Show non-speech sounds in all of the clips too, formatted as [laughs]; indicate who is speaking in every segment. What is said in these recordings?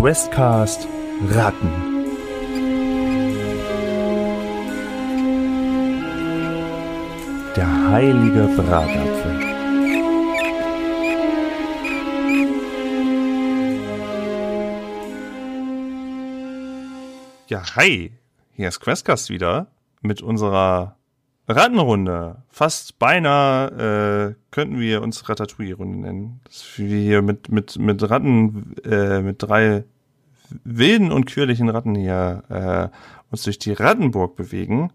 Speaker 1: Questcast Ratten. Der heilige Bratapfel. Ja, hi. Hier ist Questcast wieder mit unserer Rattenrunde. Fast beinahe äh, könnten wir uns Ratatouille-Runde nennen. Dass wir hier mit, mit, mit Ratten, äh, mit drei wilden und quirligen Ratten hier äh, uns durch die Rattenburg bewegen.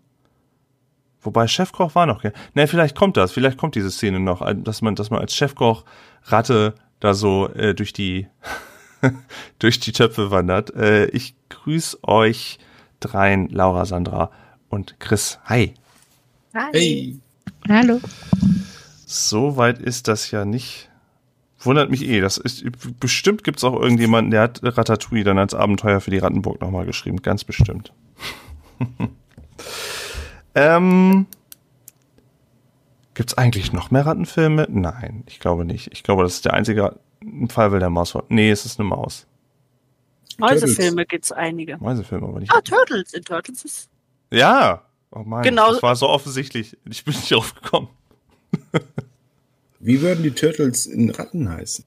Speaker 1: Wobei Chefkoch war noch. Ne, vielleicht kommt das, vielleicht kommt diese Szene noch, dass man, dass man als Chefkoch Ratte da so äh, durch die [laughs] durch die Töpfe wandert. Äh, ich grüße euch dreien, Laura, Sandra und Chris. Hi.
Speaker 2: Hi.
Speaker 3: Hey.
Speaker 2: Hallo.
Speaker 1: So weit ist das ja nicht. Wundert mich eh. Das ist, bestimmt gibt's auch irgendjemanden, der hat Ratatouille dann als Abenteuer für die Rattenburg nochmal geschrieben. Ganz bestimmt. [laughs] ähm, gibt's eigentlich noch mehr Rattenfilme? Nein, ich glaube nicht. Ich glaube, das ist der einzige Fall, weil der Maus war. Nee, es ist eine Maus.
Speaker 2: Mäusefilme gibt's einige.
Speaker 1: Mäusefilme, aber nicht.
Speaker 2: Ah, Turtles. In Turtles ist.
Speaker 1: Ja. Oh mein,
Speaker 2: Genau.
Speaker 1: das war so offensichtlich. Ich bin nicht drauf gekommen.
Speaker 3: Wie würden die Turtles in Ratten heißen?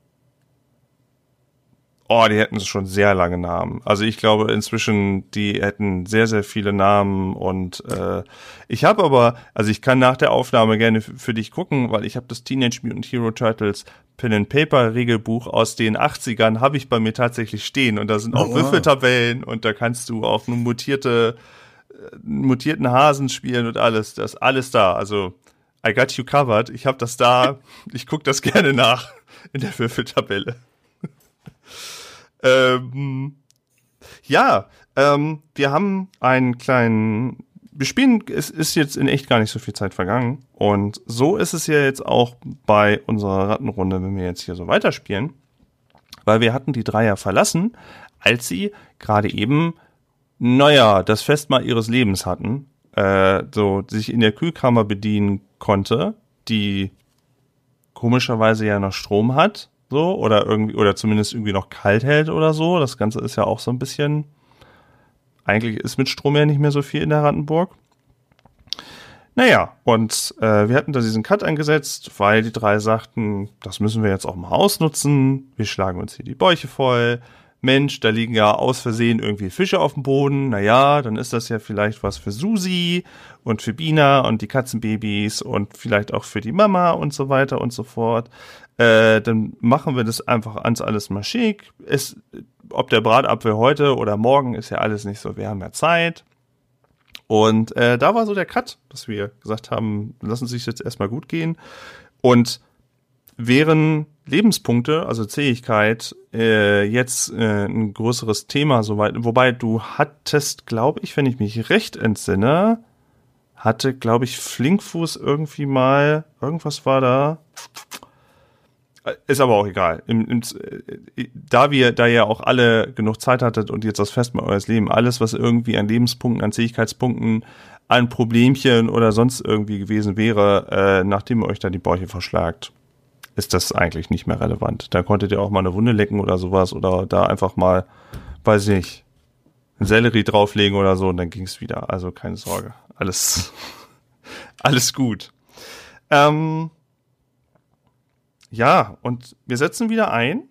Speaker 1: Oh, die hätten schon sehr lange Namen. Also ich glaube inzwischen, die hätten sehr, sehr viele Namen und äh, ich habe aber, also ich kann nach der Aufnahme gerne für dich gucken, weil ich habe das Teenage Mutant Hero Turtles Pen and Paper Regelbuch aus den 80ern habe ich bei mir tatsächlich stehen und da sind auch
Speaker 3: Oh, wow.
Speaker 1: Würfeltabellen und da kannst du auch eine mutierte mutierten Hasen spielen und alles, das ist alles da. Also I got you covered. Ich habe das da. Ich guck das gerne nach in der Würfeltabelle. Ähm, ja, ähm, wir haben einen kleinen. Wir spielen, es ist jetzt in echt gar nicht so viel Zeit vergangen. Und so ist es ja jetzt auch bei unserer Rattenrunde, wenn wir jetzt hier so weiterspielen. Weil wir hatten die Dreier verlassen, als sie gerade eben, naja, das Festmahl ihres Lebens hatten. Äh, so sich in der Kühlkammer bedienen konnte, die komischerweise ja noch Strom hat, so, oder irgendwie, oder zumindest irgendwie noch kalt hält oder so. Das Ganze ist ja auch so ein bisschen, eigentlich ist mit Strom ja nicht mehr so viel in der Rattenburg. Naja, und äh, wir hatten da diesen Cut eingesetzt, weil die drei sagten, das müssen wir jetzt auch mal ausnutzen. Wir schlagen uns hier die Bäuche voll. Mensch, da liegen ja aus Versehen irgendwie Fische auf dem Boden. Naja, dann ist das ja vielleicht was für Susi und für Bina und die Katzenbabys und vielleicht auch für die Mama und so weiter und so fort. Äh, dann machen wir das einfach ans alles mal schick. Es, ob der Bratapfel heute oder morgen ist ja alles nicht so, wir haben ja Zeit. Und äh, da war so der Cut, dass wir gesagt haben, lassen Sie sich jetzt erstmal gut gehen. Und wären Lebenspunkte, also Zähigkeit, äh, jetzt äh, ein größeres Thema, soweit, wobei du hattest, glaube ich, wenn ich mich recht entsinne, hatte, glaube ich, Flinkfuß irgendwie mal, irgendwas war da. Äh, Ist aber auch egal. Im, im, äh, da wir, da ihr auch alle genug Zeit hattet und jetzt das Festmahl eures Leben, alles, was irgendwie an Lebenspunkten, an Zähigkeitspunkten, an Problemchen oder sonst irgendwie gewesen wäre, äh, nachdem ihr euch da die Bäuche verschlagt, ist das eigentlich nicht mehr relevant. Da konntet ihr auch mal eine Wunde lecken oder sowas oder da einfach mal, weiß ich einen Sellerie drauflegen oder so und dann ging's wieder. Also keine Sorge. Alles, [laughs] alles gut. Ähm, ja, und wir setzen wieder ein.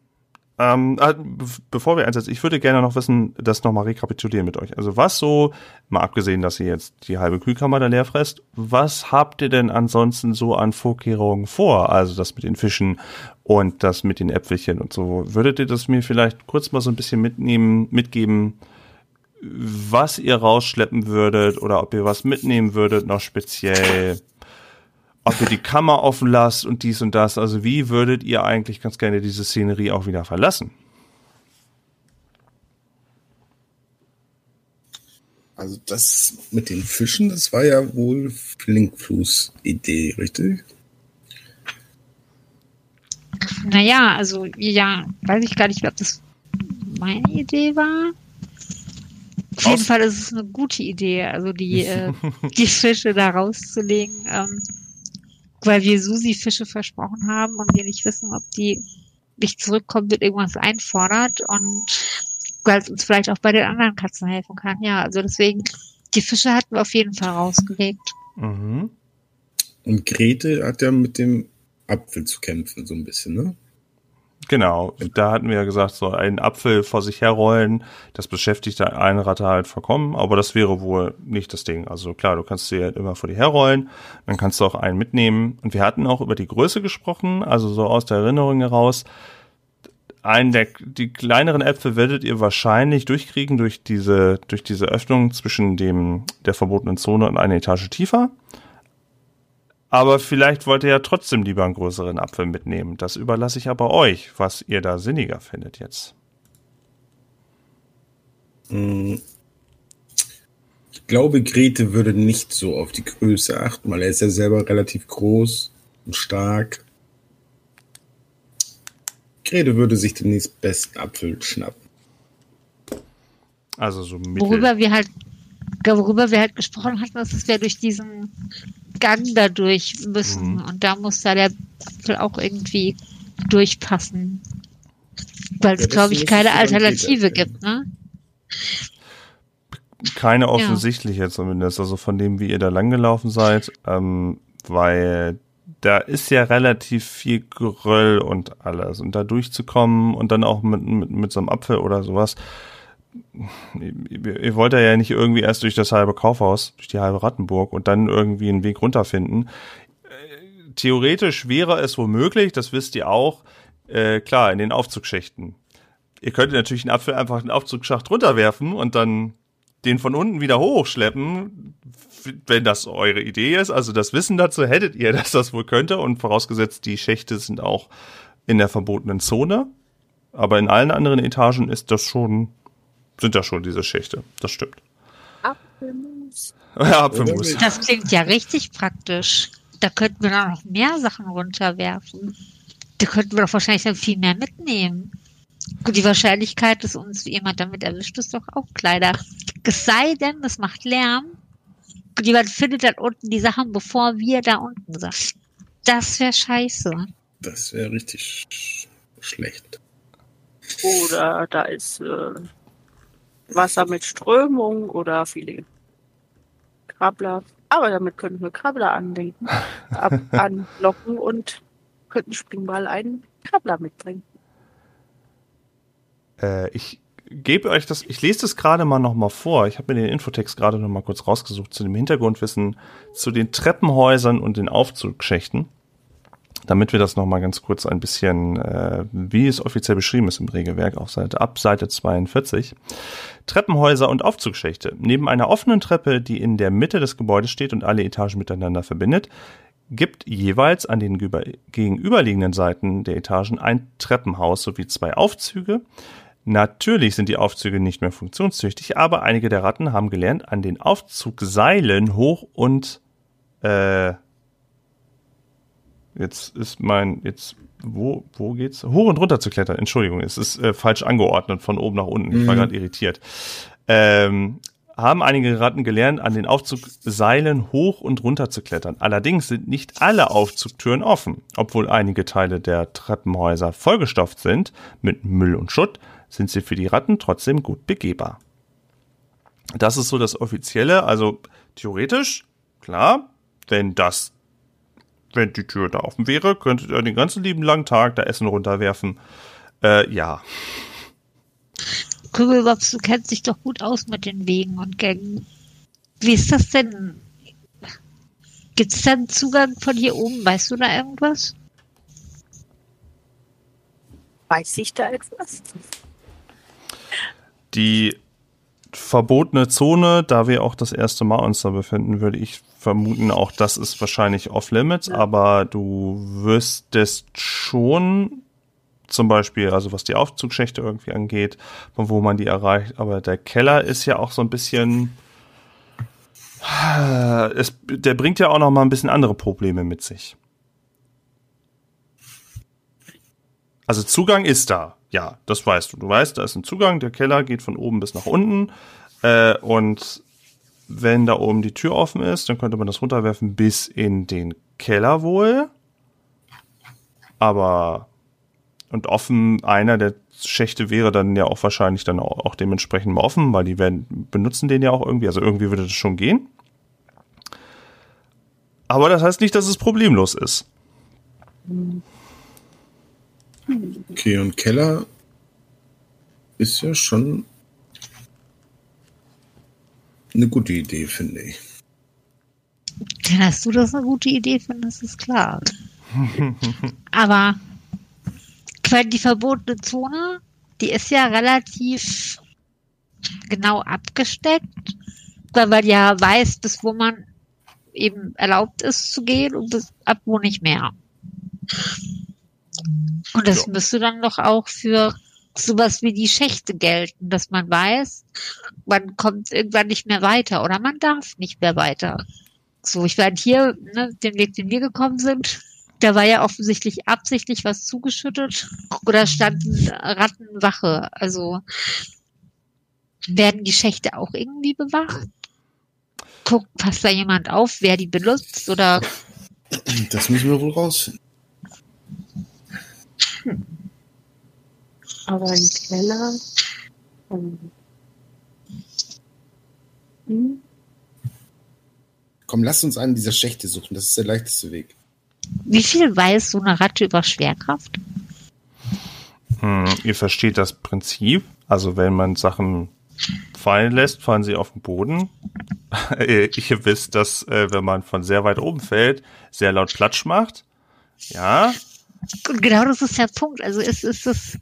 Speaker 1: Ähm, äh, be bevor wir einsetzen, ich würde gerne noch wissen, das nochmal rekapitulieren mit euch. Also was so, mal abgesehen, dass ihr jetzt die halbe Kühlkammer da leer fresst, was habt ihr denn ansonsten so an Vorkehrungen vor? Also das mit den Fischen und das mit den Äpfelchen und so. Würdet ihr das mir vielleicht kurz mal so ein bisschen mitnehmen, mitgeben, was ihr rausschleppen würdet oder ob ihr was mitnehmen würdet, noch speziell? Ob ihr die Kammer offen lasst und dies und das. Also wie würdet ihr eigentlich ganz gerne diese Szenerie auch wieder verlassen?
Speaker 3: Also das mit den Fischen, das war ja wohl Flinkfluss-Idee, richtig?
Speaker 4: Naja, also ja, weiß ich gar nicht, ob das meine Idee war. Auf jeden Fall ist es eine gute Idee, also die, äh, [laughs] die Fische da rauszulegen, ähm, weil wir Susi Fische versprochen haben und wir nicht wissen, ob die nicht zurückkommt und irgendwas einfordert. Und weil es uns vielleicht auch bei den anderen Katzen helfen kann. Ja, also deswegen, die Fische hatten wir auf jeden Fall rausgelegt.
Speaker 1: Mhm.
Speaker 3: Und Grete hat ja mit dem Apfel zu kämpfen, so ein bisschen, ne?
Speaker 1: Genau, da hatten wir ja gesagt, so einen Apfel vor sich herrollen, das beschäftigt eine Ratte halt vollkommen, aber das wäre wohl nicht das Ding. Also klar, du kannst sie halt immer vor dir herrollen, dann kannst du auch einen mitnehmen. Und wir hatten auch über die Größe gesprochen, also so aus der Erinnerung heraus. Einen der, die kleineren Äpfel werdet ihr wahrscheinlich durchkriegen durch diese, durch diese Öffnung zwischen dem, der verbotenen Zone und eine Etage tiefer. Aber vielleicht wollt ihr ja trotzdem lieber einen größeren Apfel mitnehmen. Das überlasse ich aber euch, was ihr da sinniger findet jetzt.
Speaker 3: Mm. Ich glaube, Grete würde nicht so auf die Größe achten, weil er ist ja selber relativ groß und stark. Grete würde sich den nächstbesten Apfel schnappen.
Speaker 1: Also so mittel.
Speaker 4: Worüber wir halt, worüber wir halt gesprochen hatten, ist, dass wir durch diesen Gang da durch müssen.
Speaker 1: Mhm.
Speaker 4: Und da muss da der Apfel auch irgendwie durchpassen. Weil es,
Speaker 3: Ja,
Speaker 4: glaube ich, keine Alternative gibt, ne?
Speaker 1: Keine offensichtliche zumindest, also von dem, wie ihr da langgelaufen seid, ähm, weil da ist ja relativ viel Geröll und alles. Und da durchzukommen und dann auch mit, mit, mit so einem Apfel oder sowas. Ihr, ihr wollt ja nicht irgendwie erst durch das halbe Kaufhaus, durch die halbe Rattenburg und dann irgendwie einen Weg runterfinden. Äh, Theoretisch wäre es womöglich, das wisst ihr auch, äh, klar, in den Aufzugschächten. Ihr könntet natürlich einen Apfel einfach in den Aufzugsschacht runterwerfen und dann den von unten wieder hochschleppen, wenn das eure Idee ist. Also das Wissen dazu hättet ihr, [laughs] dass das wohl könnte und vorausgesetzt, die Schächte sind auch in der verbotenen Zone. Aber in allen anderen Etagen ist das schon, sind da schon diese Schächte. Das stimmt.
Speaker 2: Apfelmus. [laughs]
Speaker 1: Ja, Apfelmus.
Speaker 4: Das klingt ja richtig praktisch. Da könnten wir dann noch mehr Sachen runterwerfen. Da könnten wir doch wahrscheinlich dann viel mehr mitnehmen. Gut, die Wahrscheinlichkeit, dass uns jemand damit erwischt, ist doch auch kleiner. Es sei denn, es macht Lärm. Und jemand findet dann unten die Sachen, bevor wir da unten sind. Das wäre scheiße.
Speaker 3: Das wäre richtig sch schlecht.
Speaker 2: Oder da ist äh, Wasser mit Strömung oder viele Krabbler. Aber damit könnten wir Krabbler andenken, ab, [laughs] anlocken und könnten Springball einen Krabbler mitbringen.
Speaker 1: Äh, ich gebe euch das, ich lese das gerade mal nochmal vor. Ich habe mir den Infotext gerade nochmal kurz rausgesucht zu dem Hintergrundwissen zu den Treppenhäusern und den Aufzugschächten. Damit wir das nochmal ganz kurz ein bisschen, äh, wie es offiziell beschrieben ist im Regelwerk, auf Seite, ab Seite 42. Treppenhäuser und Aufzugschächte. Neben einer offenen Treppe, die in der Mitte des Gebäudes steht und alle Etagen miteinander verbindet, gibt jeweils an den gegenüber- gegenüberliegenden Seiten der Etagen ein Treppenhaus sowie zwei Aufzüge. Natürlich sind die Aufzüge nicht mehr funktionstüchtig, aber einige der Ratten haben gelernt, an den Aufzugseilen hoch und äh, jetzt ist mein jetzt wo wo geht's hoch und runter zu klettern. Entschuldigung, es ist äh, falsch angeordnet von oben nach unten. Ich war
Speaker 3: Mhm.
Speaker 1: gerade irritiert. Ähm, haben einige Ratten gelernt, an den Aufzugseilen hoch und runter zu klettern. Allerdings sind nicht alle Aufzugtüren offen. Obwohl einige Teile der Treppenhäuser vollgestopft sind mit Müll und Schutt, sind sie für die Ratten trotzdem gut begehbar. Das ist so das Offizielle. Also theoretisch, klar, wenn das, wenn die Tür da offen wäre, könntet ihr den ganzen lieben langen Tag da Essen runterwerfen. Äh, ja.
Speaker 4: Kübelbox, du kennst dich doch gut aus mit den Wegen und Gängen. Wie ist das denn? Gibt es da einen Zugang von hier oben? Weißt du da irgendwas?
Speaker 2: Weiß ich da etwas?
Speaker 1: Die verbotene Zone, da wir auch das erste Mal uns da befinden, würde ich vermuten, auch das ist wahrscheinlich off-limits, aber du wüsstest schon zum Beispiel, also was die Aufzugschächte irgendwie angeht, von wo man die erreicht, aber der Keller ist ja auch so ein bisschen, es, der bringt ja auch noch mal ein bisschen andere Probleme mit sich. Also Zugang ist da, ja, das weißt du. Du weißt, da ist ein Zugang, der Keller geht von oben bis nach unten. Äh, und wenn da oben die Tür offen ist, dann könnte man das runterwerfen bis in den Keller wohl. Aber Und offen, einer der Schächte wäre dann ja auch wahrscheinlich dann auch, dementsprechend mal offen, weil die werden, benutzen den ja auch irgendwie, also irgendwie würde das schon gehen. Aber das heißt nicht, dass es problemlos ist.
Speaker 3: Okay, und Keller ist ja schon eine gute Idee, finde ich.
Speaker 4: Dass du das eine gute Idee findest, ist klar. [laughs] Aber die verbotene Zone, die ist ja relativ genau abgesteckt, weil man ja weiß, bis wo man eben erlaubt ist zu gehen und bis ab wo nicht mehr. Und das
Speaker 1: Ja.
Speaker 4: müsste dann doch auch für sowas wie die Schächte gelten, dass man weiß, man kommt irgendwann nicht mehr weiter oder man darf nicht mehr weiter. So, ich werde hier, ne, den Weg, den wir gekommen sind, da war ja offensichtlich absichtlich was zugeschüttet oder standen Rattenwache. Also werden die Schächte auch irgendwie bewacht? Guckt, passt da jemand auf, wer die benutzt oder
Speaker 3: Das müssen wir wohl rausfinden.
Speaker 2: Aber im Keller. ähm, hm,
Speaker 3: Komm, lass uns einen dieser Schächte suchen. Das ist der leichteste Weg.
Speaker 4: wie viel weiß so eine Ratte über Schwerkraft?
Speaker 1: Hm, ihr versteht das Prinzip. Also wenn man Sachen fallen lässt, fallen sie auf den Boden. [laughs] ihr wisst, dass äh, wenn man von sehr weit oben fällt, sehr laut Platsch macht. Ja,
Speaker 4: Und genau das ist der Punkt. Also es ist es.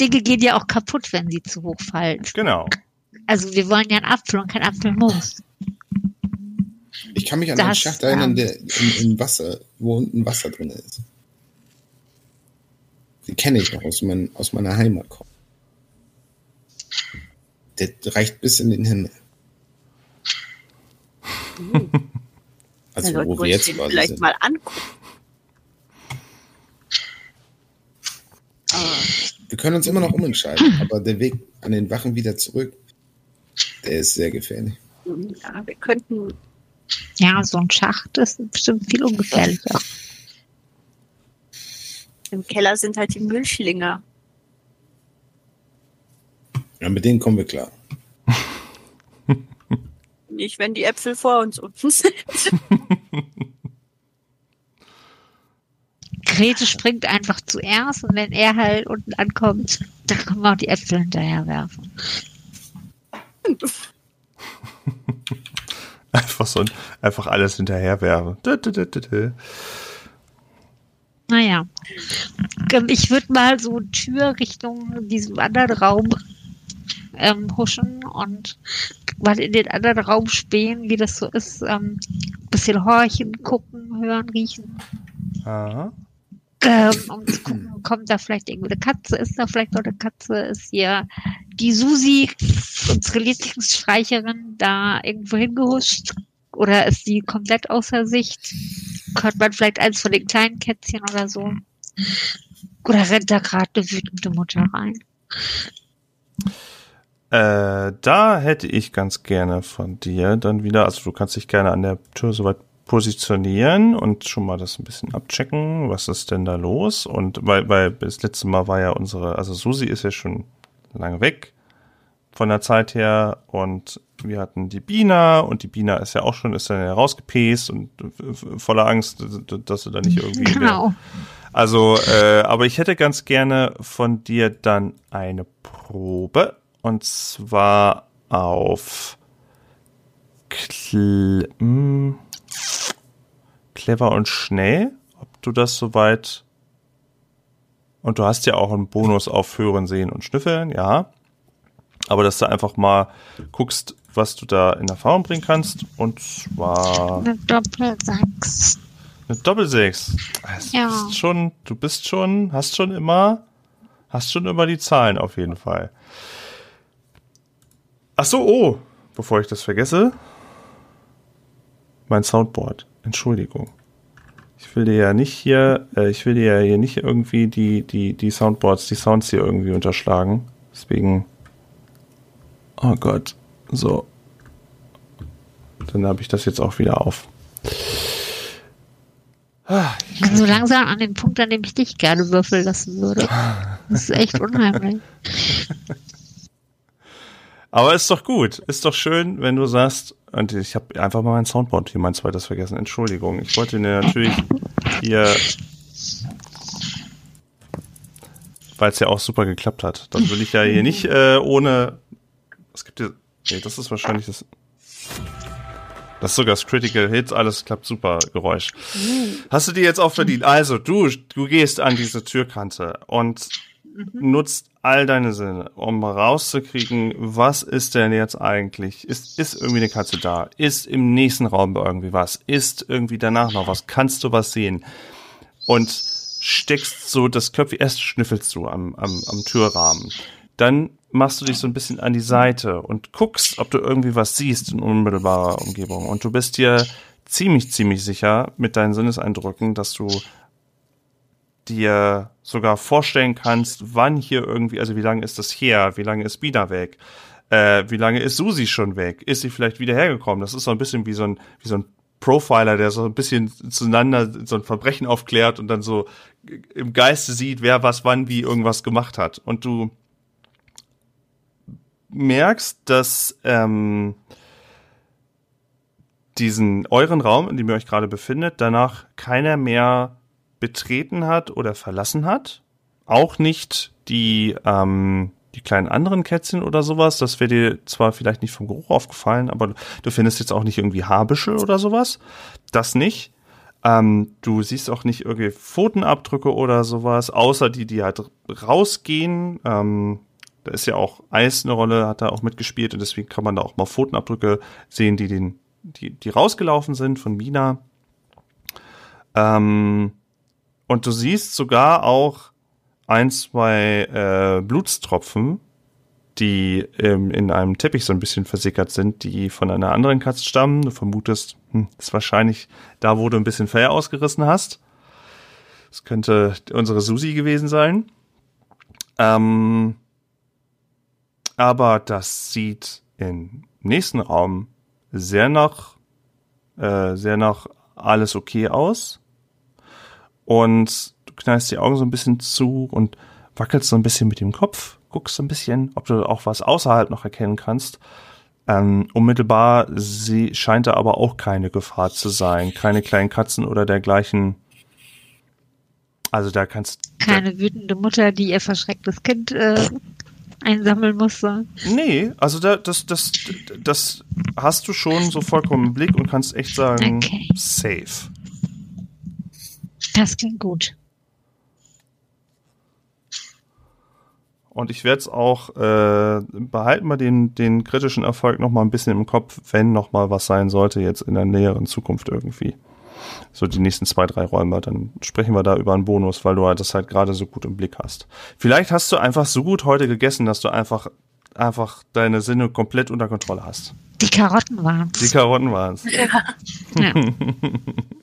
Speaker 4: Dinge gehen ja auch kaputt, wenn sie zu hoch fallen.
Speaker 1: genau.
Speaker 4: Also wir wollen ja einen Apfel und kein Apfelmus.
Speaker 3: Ich kann mich an
Speaker 4: Das,
Speaker 3: einen Schacht erinnern,
Speaker 4: ähm,
Speaker 3: der im, im Wasser, wo unten Wasser drin ist. Den kenne ich noch aus, mein, aus meiner Heimat. Der reicht bis in den Himmel. [laughs] Also,
Speaker 2: dann sollten
Speaker 3: wo
Speaker 2: wir
Speaker 3: jetzt
Speaker 2: den
Speaker 3: quasi
Speaker 2: vielleicht
Speaker 3: sind.
Speaker 2: mal angucken. Aber
Speaker 3: Wir können uns immer noch umentscheiden, aber der Weg an den Wachen wieder zurück, der ist sehr gefährlich.
Speaker 2: ja, wir könnten
Speaker 4: Ja, so ein Schacht ist bestimmt viel ungefährlicher.
Speaker 2: im Keller sind halt die Milchlinge.
Speaker 3: Ja, mit denen kommen wir klar.
Speaker 2: Nicht, wenn die Äpfel vor uns [laughs] unten sind. [laughs]
Speaker 4: Grete springt einfach zuerst und wenn er halt unten ankommt, dann können wir auch die Äpfel hinterher werfen. [laughs]
Speaker 1: Einfach so ein, einfach alles dü, dü.
Speaker 4: Naja. Ähm, Ich würde mal so Tür Richtung diesem anderen Raum ähm, huschen und mal in den anderen Raum spähen, wie das so ist. Ähm, bisschen horchen, gucken, hören, riechen.
Speaker 1: Aha.
Speaker 4: Ähm, um zu gucken, kommt da vielleicht irgendwo eine Katze, ist da vielleicht noch eine Katze, ist hier die Susi, unsere Lieblingsstreicherin, da irgendwo hingehuscht oder ist die komplett außer Sicht? Hört man vielleicht eins von den kleinen Kätzchen oder so? Oder rennt da gerade eine wütende Mutter rein?
Speaker 1: Äh, da hätte ich ganz gerne von dir dann wieder, also du kannst dich gerne an der Tür soweit positionieren und schon mal das ein bisschen abchecken, was ist denn da los? Und weil, weil das letzte Mal war ja unsere, also Susi ist ja schon lange weg von der Zeit her und wir hatten die Bina und die Bina ist ja auch schon, ist dann ja rausgepäst und voller Angst, dass sie da nicht irgendwie [laughs] mehr
Speaker 4: Genau.
Speaker 1: also, äh, aber ich hätte ganz gerne von dir dann eine Probe. Und zwar auf Cle hm, clever und schnell. Ob du das soweit. Und du hast ja auch einen Bonus auf Hören, Sehen und Schnüffeln, ja. Aber dass du einfach mal guckst, was du da in Erfahrung bringen kannst. Und zwar
Speaker 4: Eine Doppelsechs.
Speaker 1: eine Doppelsechs. Es
Speaker 4: Ja.
Speaker 1: Bist schon, du bist schon, hast schon immer, hast schon immer die Zahlen auf jeden Fall. Ach so, oh, bevor ich das vergesse. Mein Soundboard. Entschuldigung. Ich will dir ja nicht hier, äh, ich will dir ja hier nicht irgendwie die, die, die Soundboards, die Sounds hier irgendwie unterschlagen. Deswegen. Oh Gott. So. Dann habe ich das jetzt auch wieder auf.
Speaker 4: Ich bin so langsam an dem Punkt, an dem ich dich gerne würfeln lassen würde. Das ist echt unheimlich. [laughs]
Speaker 1: Aber ist doch gut. Ist doch schön, wenn du sagst, und ich habe einfach mal mein Soundboard hier mein zweites vergessen. Entschuldigung. Ich wollte dir natürlich hier, weil es ja auch super geklappt hat. Das will ich ja hier nicht äh, ohne. Es gibt hier. Nee, das ist wahrscheinlich das. Das ist sogar das Critical Hits, alles klappt super, Geräusch. Hast du dir jetzt auch verdient? Also, du, du gehst an diese Türkante und nutzt all deine Sinne, um rauszukriegen, was ist denn jetzt eigentlich? Ist, ist irgendwie eine Katze da? Ist im nächsten Raum irgendwie was? Ist irgendwie danach noch was? Kannst du was sehen? Und steckst so das Köpfchen, erst schnüffelst du am, am, am Türrahmen. Dann machst du dich so ein bisschen an die Seite und guckst, ob du irgendwie was siehst in unmittelbarer Umgebung. Und du bist dir ziemlich, ziemlich sicher mit deinen Sinneseindrücken, dass du dir sogar vorstellen kannst, wann hier irgendwie, also wie lange ist das her, wie lange ist Bina weg, äh, wie lange ist Susi schon weg, ist sie vielleicht wieder hergekommen? Das ist so ein bisschen wie so ein, wie so ein Profiler, der so ein bisschen zueinander so ein Verbrechen aufklärt und dann so im Geiste sieht, wer was wann wie irgendwas gemacht hat. Und du merkst, dass ähm, diesen euren Raum, in dem ihr euch gerade befindet, danach keiner mehr betreten hat oder verlassen hat. Auch nicht die, ähm, die kleinen anderen Kätzchen oder sowas. Das wäre dir zwar vielleicht nicht vom Geruch aufgefallen, aber du findest jetzt auch nicht irgendwie Haarbüschel oder sowas. Das nicht. Ähm, du siehst auch nicht irgendwie Pfotenabdrücke oder sowas, außer die, die halt rausgehen. Ähm, da ist ja auch Eis eine Rolle, hat da auch mitgespielt und deswegen kann man da auch mal Pfotenabdrücke sehen, die den, die, die rausgelaufen sind von Mina. Ähm, und du siehst sogar auch ein, zwei äh, Blutstropfen, die ähm, in einem Teppich so ein bisschen versickert sind, die von einer anderen Katze stammen. Du vermutest, hm, ist wahrscheinlich da, wo du ein bisschen Fell ausgerissen hast. Das könnte unsere Susi gewesen sein. Ähm, aber das sieht im nächsten Raum sehr nach, äh, sehr nach alles okay aus. Und du knallst die Augen so ein bisschen zu und wackelst so ein bisschen mit dem Kopf, guckst so ein bisschen, ob du auch was außerhalb noch erkennen kannst. Ähm, unmittelbar sie, scheint da aber auch keine Gefahr zu sein. Keine kleinen Katzen oder dergleichen. Also da kannst
Speaker 4: Keine wütende Mutter, die ihr verschrecktes Kind äh, einsammeln musste.
Speaker 1: Nee, also da, das, das, das hast du schon so vollkommen im Blick und kannst echt sagen,
Speaker 4: Okay.
Speaker 1: safe.
Speaker 4: Das klingt gut.
Speaker 1: Und ich werde es auch äh, behalten wir den, den kritischen Erfolg noch mal ein bisschen im Kopf, wenn noch mal was sein sollte jetzt in der näheren Zukunft irgendwie. So die nächsten zwei, drei Räume, dann sprechen wir da über einen Bonus, weil du halt das halt gerade so gut im Blick hast. Vielleicht hast du einfach so gut heute gegessen, dass du einfach einfach deine Sinne komplett unter Kontrolle hast.
Speaker 4: Die Karotten waren
Speaker 1: Die Karotten waren's.
Speaker 4: Ja. [laughs] [laughs]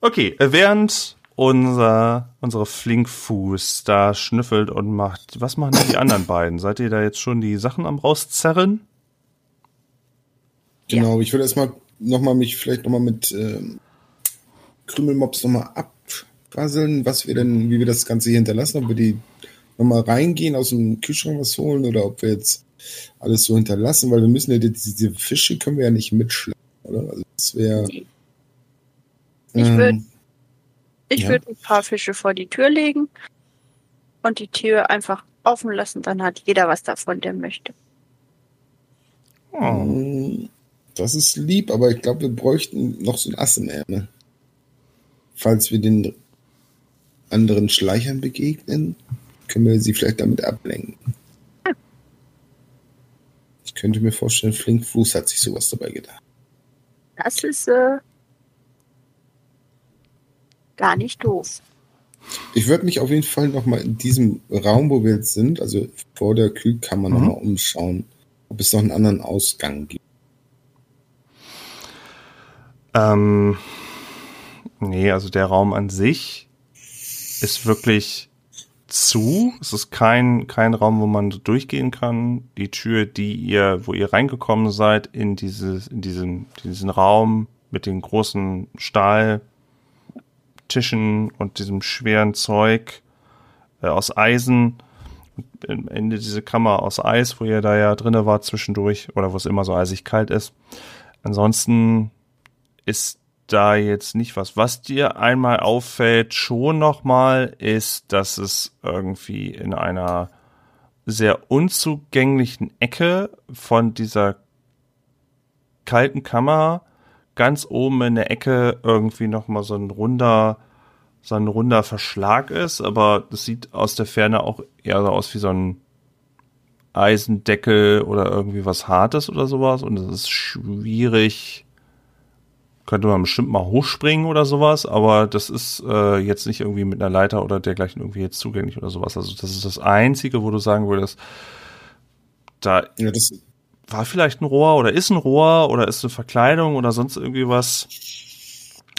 Speaker 1: Okay, äh, während unser, unsere Flinkfuß da schnüffelt und macht, was machen denn die anderen beiden? Seid ihr da jetzt schon die Sachen am rauszerren?
Speaker 3: Genau, ich würde erstmal nochmal mich vielleicht nochmal mit ähm, Krümelmops nochmal abquasseln, was wir denn, wie wir das Ganze hier hinterlassen, ob wir die nochmal reingehen, aus dem Kühlschrank was holen oder ob wir jetzt alles so hinterlassen, weil wir müssen ja die- diese Fische können wir ja nicht mitschleppen, oder? Also das wäre.
Speaker 2: Ich
Speaker 3: ähm,
Speaker 2: würd- Ich
Speaker 3: Ja.
Speaker 2: würde ein paar Fische vor die Tür legen und die Tür einfach offen lassen. Dann hat jeder was davon, der möchte.
Speaker 1: Oh.
Speaker 3: Mm, Das ist lieb, aber ich glaube, wir bräuchten noch so ein Ass im Ärmel. Falls wir den anderen Schleichern begegnen, können wir sie vielleicht damit ablenken. Ich könnte mir vorstellen, Flinkfuß hat sich sowas dabei gedacht.
Speaker 2: Das ist äh, gar nicht doof.
Speaker 3: Ich würde mich auf jeden Fall nochmal in diesem Raum, wo wir jetzt sind, also vor der Kühlkammer,
Speaker 1: Mhm.
Speaker 3: noch nochmal umschauen, ob es noch einen anderen Ausgang gibt.
Speaker 1: Ähm, nee, also der Raum an sich ist wirklich zu. Es ist kein, kein Raum, wo man durchgehen kann. Die Tür, die ihr, wo ihr reingekommen seid, in dieses, in diesen, diesen Raum mit den großen Stahl, Tischen und diesem schweren Zeug äh, aus Eisen. Am Ende diese Kammer aus Eis, wo ihr da ja drinne war zwischendurch oder wo es immer so eisig kalt ist. Ansonsten ist da jetzt nicht was. Was dir einmal auffällt, schon nochmal, ist, dass es irgendwie in einer sehr unzugänglichen Ecke von dieser kalten Kammer ganz oben in der Ecke irgendwie nochmal so ein runder, so ein runder Verschlag ist, aber das sieht aus der Ferne auch eher so aus wie so ein Eisendeckel oder irgendwie was Hartes oder sowas und es ist schwierig, könnte man bestimmt mal hochspringen oder sowas, aber das ist äh, jetzt nicht irgendwie mit einer Leiter oder dergleichen irgendwie jetzt zugänglich oder sowas. Also das ist das Einzige, wo du sagen würdest, da
Speaker 3: Ja, das,
Speaker 1: war vielleicht ein Rohr oder ist ein Rohr oder ist eine Verkleidung oder sonst irgendwie was.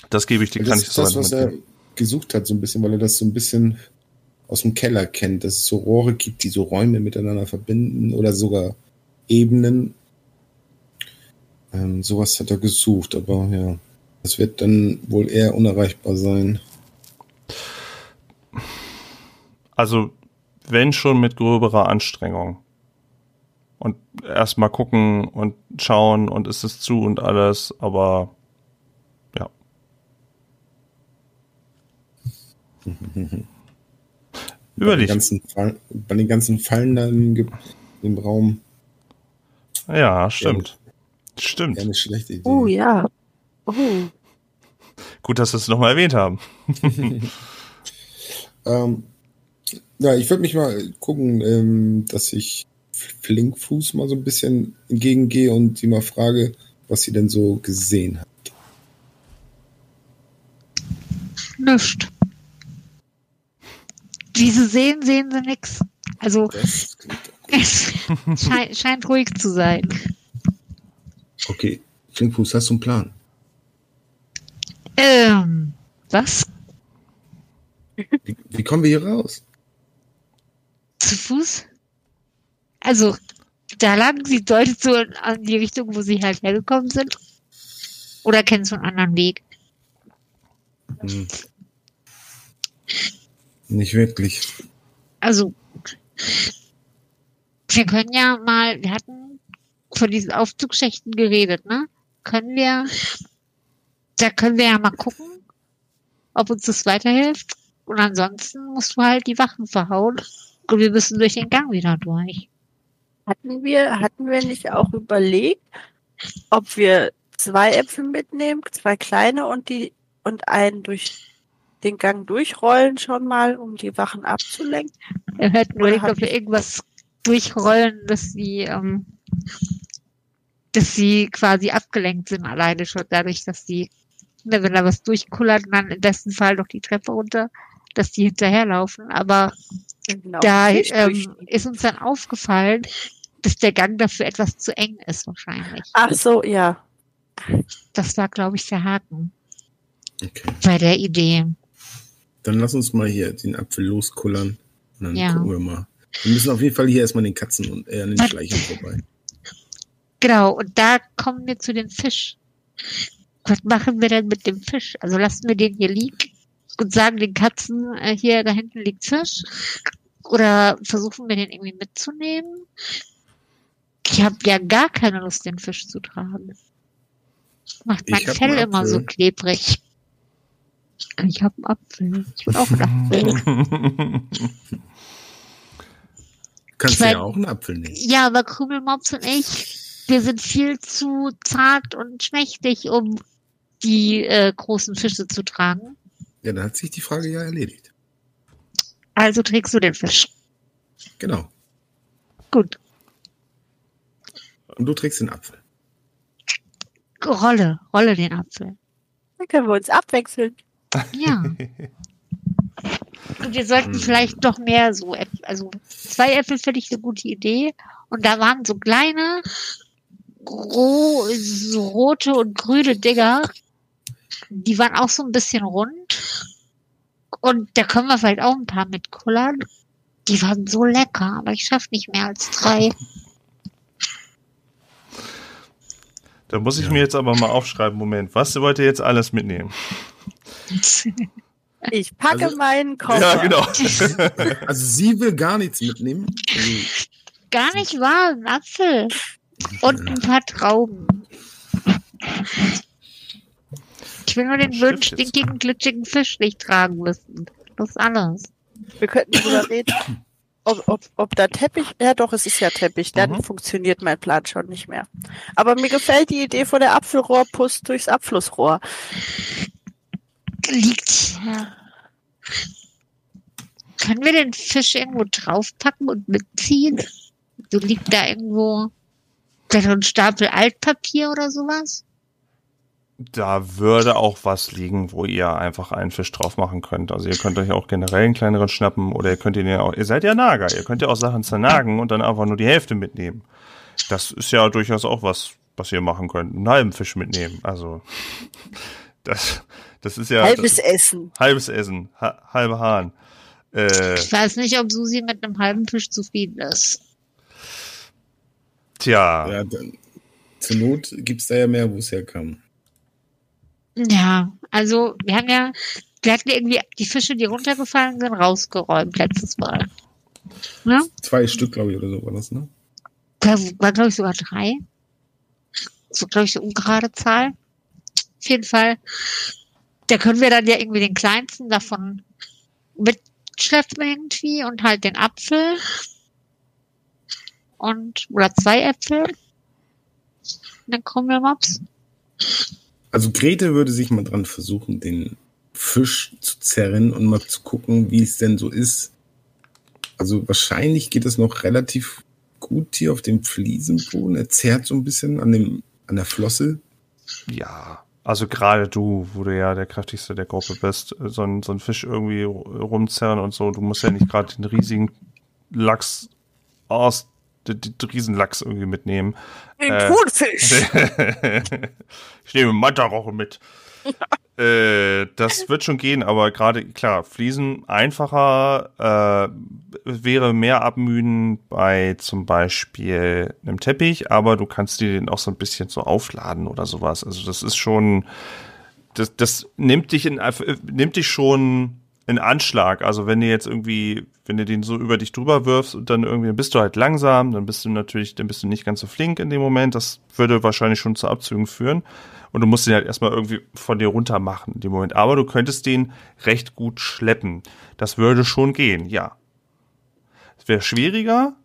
Speaker 1: Das gebe ich dir, kann ich
Speaker 3: ist
Speaker 1: so
Speaker 3: das,
Speaker 1: weit
Speaker 3: was er gesucht hat, so ein bisschen, weil er das so ein bisschen aus dem Keller kennt, dass es so Rohre gibt, die so Räume miteinander verbinden oder sogar Ebenen. Ähm, sowas hat er gesucht, aber ja, das wird dann wohl eher unerreichbar sein.
Speaker 1: Also, wenn schon mit gröberer Anstrengung. Und erstmal gucken und schauen und ist es zu und alles, aber ja. [laughs]
Speaker 3: Bei den
Speaker 1: Überleg.
Speaker 3: ganzen, Fall, bei den ganzen Fallen da im, Raum
Speaker 1: Ja, stimmt. Stimmt.
Speaker 3: ja eine schlechte Idee.
Speaker 2: Oh ja. Oh.
Speaker 1: Gut, dass wir es nochmal erwähnt haben. [laughs] [laughs]
Speaker 3: Ähm, ja, ich würde mich mal gucken, ähm, dass ich Flinkfuß mal so ein bisschen entgegengehe und sie mal frage, was sie denn so gesehen hat.
Speaker 4: Nischt. Wie sie sehen, sehen sie nix. Also [laughs] es scheint, scheint ruhig zu sein.
Speaker 3: Okay, Flinkfuß, hast du einen Plan?
Speaker 4: Ähm, was?
Speaker 3: Wie, wie kommen wir hier raus?
Speaker 4: Zu Fuß? Also, da lang, sie deutet so an die Richtung, wo sie halt hergekommen sind. Oder kennst du einen anderen Weg?
Speaker 3: Hm. Nicht wirklich.
Speaker 4: Also, wir können ja mal, wir hatten von diesen Aufzugschächten geredet, ne? Können wir, da können wir ja mal gucken, ob uns das weiterhilft. Und ansonsten musst du halt die Wachen verhauen. Und wir müssen durch den Gang wieder durch.
Speaker 2: Hatten wir, hatten wir nicht auch überlegt, ob wir zwei Äpfel mitnehmen, zwei kleine und die und einen durch den Gang durchrollen schon mal, um die Wachen abzulenken?
Speaker 4: Wir hätten überlegt, ob wir irgendwas durchrollen, dass sie, ähm, dass sie quasi abgelenkt sind, alleine schon dadurch, dass sie, ne, wenn da was durchkullert, dann im besten Fall noch die Treppe runter, dass die hinterherlaufen. Aber
Speaker 2: Genau,
Speaker 4: da ähm, ist uns dann aufgefallen, dass der Gang dafür etwas zu eng ist wahrscheinlich.
Speaker 2: Ach so, ja.
Speaker 4: Das war, glaube ich, der Haken
Speaker 3: Okay.
Speaker 4: bei der Idee.
Speaker 3: Dann lass uns mal hier den Apfel loskullern. Und dann
Speaker 4: Ja.
Speaker 3: gucken wir mal. Wir müssen auf jeden Fall hier erstmal an den Katzen und äh, an den
Speaker 4: Was?
Speaker 3: Schleichern vorbei.
Speaker 4: Genau, und da kommen wir zu dem Fisch. Was machen wir denn mit dem Fisch? Also lassen wir den hier liegen und sagen den Katzen, äh, hier da hinten liegt Fisch? Oder versuchen wir den irgendwie mitzunehmen? Ich habe ja gar keine Lust, den Fisch zu tragen. Macht mein Fell immer so klebrig. Ich habe einen Apfel. Ich will auch einen Apfel. [laughs]
Speaker 3: Kannst du ja auch einen Apfel nehmen.
Speaker 4: Ja, aber Krümelmops und ich, wir sind viel zu zart und schmächtig, um die äh, großen Fische zu tragen.
Speaker 3: Ja, dann hat sich die Frage ja erledigt.
Speaker 4: Also trägst du den Fisch.
Speaker 3: Genau.
Speaker 4: Gut.
Speaker 3: Und du trägst den Apfel.
Speaker 4: Rolle, rolle den Apfel.
Speaker 2: Dann können wir uns abwechseln.
Speaker 4: Ja. [laughs] Und wir sollten vielleicht doch mehr so, Äpfel, also zwei Äpfel finde ich eine gute Idee. Und da waren so kleine, ro so rote und grüne Dinger. Die waren auch so ein bisschen rund. Und da können wir vielleicht auch ein paar mitkullern. Die waren so lecker, aber ich schaffe nicht mehr als drei.
Speaker 1: Da muss ich mir jetzt aber mal aufschreiben, Moment, was wollt ihr jetzt alles mitnehmen? [laughs]
Speaker 2: Ich packe
Speaker 3: Also-
Speaker 2: meinen Koffer.
Speaker 1: Ja, genau. [laughs]
Speaker 3: Also sie will gar nichts mitnehmen.
Speaker 4: Gar nicht wahr, ein Apfel. Und ein paar Trauben. Ich will nur den
Speaker 1: Stimmt
Speaker 4: blöden, stinkigen, glitschigen Fisch nicht tragen müssen. Das ist alles.
Speaker 2: Wir könnten drüber reden, ob, ob, ob da Teppich, ja doch, es ist ja Teppich, dann
Speaker 1: Mhm.
Speaker 2: funktioniert mein Plan schon nicht mehr. Aber mir gefällt die Idee von der Apfelrohrpust durchs Abflussrohr.
Speaker 4: Liegt ja. Können wir den Fisch irgendwo draufpacken und mitziehen? So liegt da irgendwo vielleicht ein Stapel Altpapier oder sowas?
Speaker 1: Da würde auch was liegen, wo ihr einfach einen Fisch drauf machen könnt. Also ihr könnt euch auch generell einen kleineren schnappen oder ihr könnt ihn ja auch, ihr seid ja Nager, ihr könnt ja auch Sachen zernagen und dann einfach nur die Hälfte mitnehmen. Das ist ja durchaus auch was, was ihr machen könnt. Einen halben Fisch mitnehmen. Also [laughs] das, das ist ja
Speaker 2: Halbes Essen.
Speaker 1: halbes Essen, ha, halbe Hahn. Äh,
Speaker 4: Ich weiß nicht, ob Susi mit einem halben Fisch zufrieden ist.
Speaker 1: tja,
Speaker 3: ja, dann, zur Not gibt's da ja mehr, wo es herkam.
Speaker 4: Ja, also wir haben ja, wir hatten ja irgendwie die Fische, die runtergefallen sind, rausgeräumt letztes Mal. Ne?
Speaker 3: Zwei Stück, glaube ich, oder so war das, ne?
Speaker 4: Da waren, glaube ich, sogar drei. So, glaube ich, so ungerade Zahl. Auf jeden Fall. Da können wir dann ja irgendwie den kleinsten davon mitschleppen irgendwie und halt den Apfel. Und, oder zwei Äpfel. Und dann kommen wir Mops.
Speaker 3: Also Grete würde sich mal dran versuchen, den Fisch zu zerren und mal zu gucken, wie es denn so ist. Also wahrscheinlich geht es noch relativ gut hier auf dem Fliesenboden. Er zerrt so ein bisschen an dem an der Flosse.
Speaker 1: ja. Also gerade du, wo du ja der kräftigste der Gruppe bist, so ein, so ein Fisch irgendwie rumzerren und so, du musst ja nicht gerade den riesigen Lachs aus, Riesenlachs irgendwie mitnehmen.
Speaker 2: Den
Speaker 1: Äh.
Speaker 2: Thunfisch. [laughs]
Speaker 1: ich nehme Matterroche mit. [laughs] äh, das wird schon gehen, aber gerade, klar, Fliesen einfacher, äh, wäre mehr abmühen bei zum Beispiel einem Teppich, aber du kannst dir den auch so ein bisschen so aufladen oder sowas. Also das ist schon, das, das nimmt dich in, äh, nimmt dich schon in Anschlag. Also wenn du jetzt irgendwie, wenn du den so über dich drüber wirfst und dann irgendwie bist du halt langsam, dann bist du natürlich, dann bist du nicht ganz so flink in dem Moment. Das würde wahrscheinlich schon zu Abzügen führen. Und du musst den halt erstmal irgendwie von dir runter machen in dem Moment. Aber du könntest den recht gut schleppen. Das würde schon gehen, ja. Es wäre schwieriger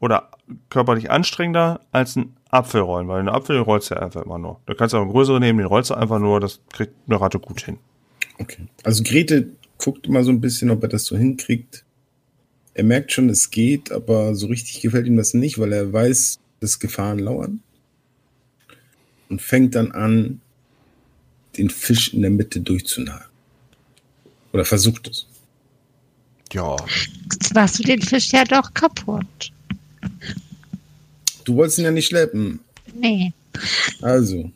Speaker 1: oder körperlich anstrengender als ein Apfelrollen, weil einen Apfel den rollst du ja einfach immer nur. Da kannst du auch einen größeren nehmen, den rollst du einfach nur, das kriegt eine Ratte gut hin.
Speaker 3: Okay. Also Grete guckt mal so ein bisschen, ob er das so hinkriegt. Er merkt schon, es geht, aber so richtig gefällt ihm das nicht, weil er weiß, dass Gefahren lauern. Und fängt dann an, den Fisch in der Mitte durchzunagen. Oder versucht es.
Speaker 1: Ja,
Speaker 4: Jetzt machst du den Fisch ja doch kaputt.
Speaker 3: Du wolltest ihn ja nicht schleppen.
Speaker 4: Nee.
Speaker 3: Also,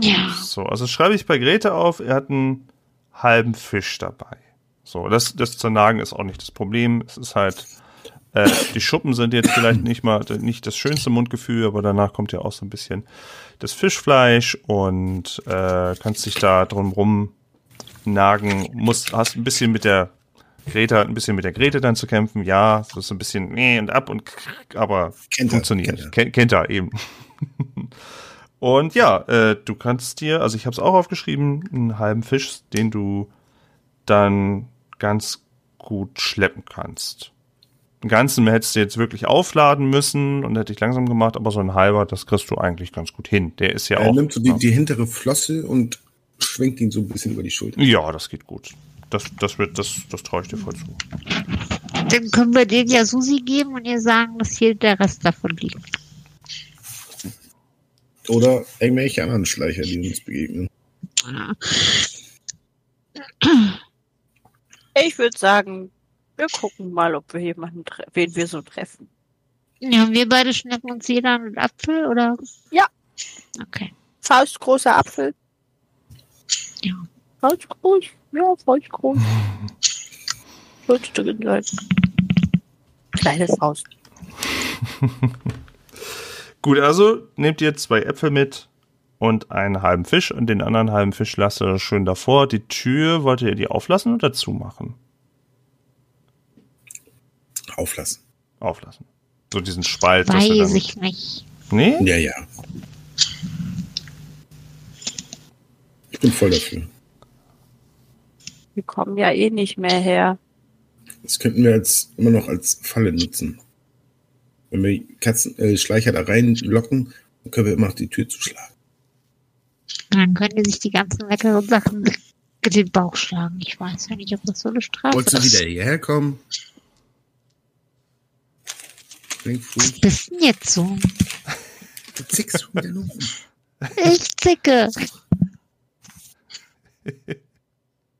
Speaker 4: Ja.
Speaker 1: So, also schreibe ich bei Grete auf, er hat einen halben Fisch dabei. So, das, das Zernagen ist auch nicht das Problem. Es ist halt, äh, die Schuppen sind jetzt vielleicht nicht mal nicht das schönste Mundgefühl, aber danach kommt ja auch so ein bisschen das Fischfleisch und äh, kannst dich da drum rum nagen. Musst, hast ein bisschen mit der Grete, hat ein bisschen mit der Grete dann zu kämpfen. Ja, so ist ein bisschen nee und ab und krrr, aber
Speaker 3: Kennt er,
Speaker 1: funktioniert.
Speaker 3: kennt er.
Speaker 1: Kennt, kennt er eben. Und ja, äh, du kannst dir, also ich habe es auch aufgeschrieben, einen halben Fisch, den du dann ganz gut schleppen kannst. Den ganzen hättest du jetzt wirklich aufladen müssen und hätte ich langsam gemacht, aber so ein halber, das kriegst du eigentlich ganz gut hin. Der ist ja
Speaker 3: er
Speaker 1: auch.
Speaker 3: nimmt so die, die hintere Flosse und schwenkt ihn so ein bisschen über die Schulter.
Speaker 1: ja, das geht gut. Das, das wird, das, das traue ich dir voll zu.
Speaker 4: Dann können wir den ja Susi geben und ihr sagen, dass hier der Rest davon liegt.
Speaker 3: Oder irgendwelche anderen Schleicher, die uns begegnen. [clears throat]
Speaker 2: Ich würde sagen, wir gucken mal, ob wir jemanden, wen wir so treffen.
Speaker 4: ja, wir beide schnappen uns jeder einen Apfel, oder?
Speaker 2: Ja.
Speaker 4: Okay.
Speaker 2: Faustgroßer Apfel.
Speaker 4: Ja.
Speaker 2: Faustgroß? Ja, faustgroß. Sollte drin sein. Kleines Haus. [laughs]
Speaker 1: Gut, also nehmt ihr zwei Äpfel mit und einen halben Fisch und den anderen halben Fisch lasst ihr schön davor. Die Tür, wollt ihr die auflassen oder zumachen?
Speaker 3: Auflassen.
Speaker 1: Auflassen. So diesen Spalt.
Speaker 4: Weiß ich nicht.
Speaker 1: Nee?
Speaker 3: Ja, ja. Ich bin voll dafür.
Speaker 2: Wir kommen ja eh nicht mehr her.
Speaker 3: Das könnten wir jetzt immer noch als Falle nutzen. Wenn wir Katzen, äh, Schleicher da reinlocken, dann können wir immer noch die Tür zuschlagen.
Speaker 4: Dann können die sich die ganzen leckeren Sachen [laughs] in den Bauch schlagen. Ich weiß ja nicht, ob das so eine Strafe
Speaker 3: Wolltest du
Speaker 4: ist.
Speaker 3: wieder hierher kommen?
Speaker 4: Was bist denn jetzt so?
Speaker 3: Du zickst schon wieder rum.
Speaker 4: Ich zicke.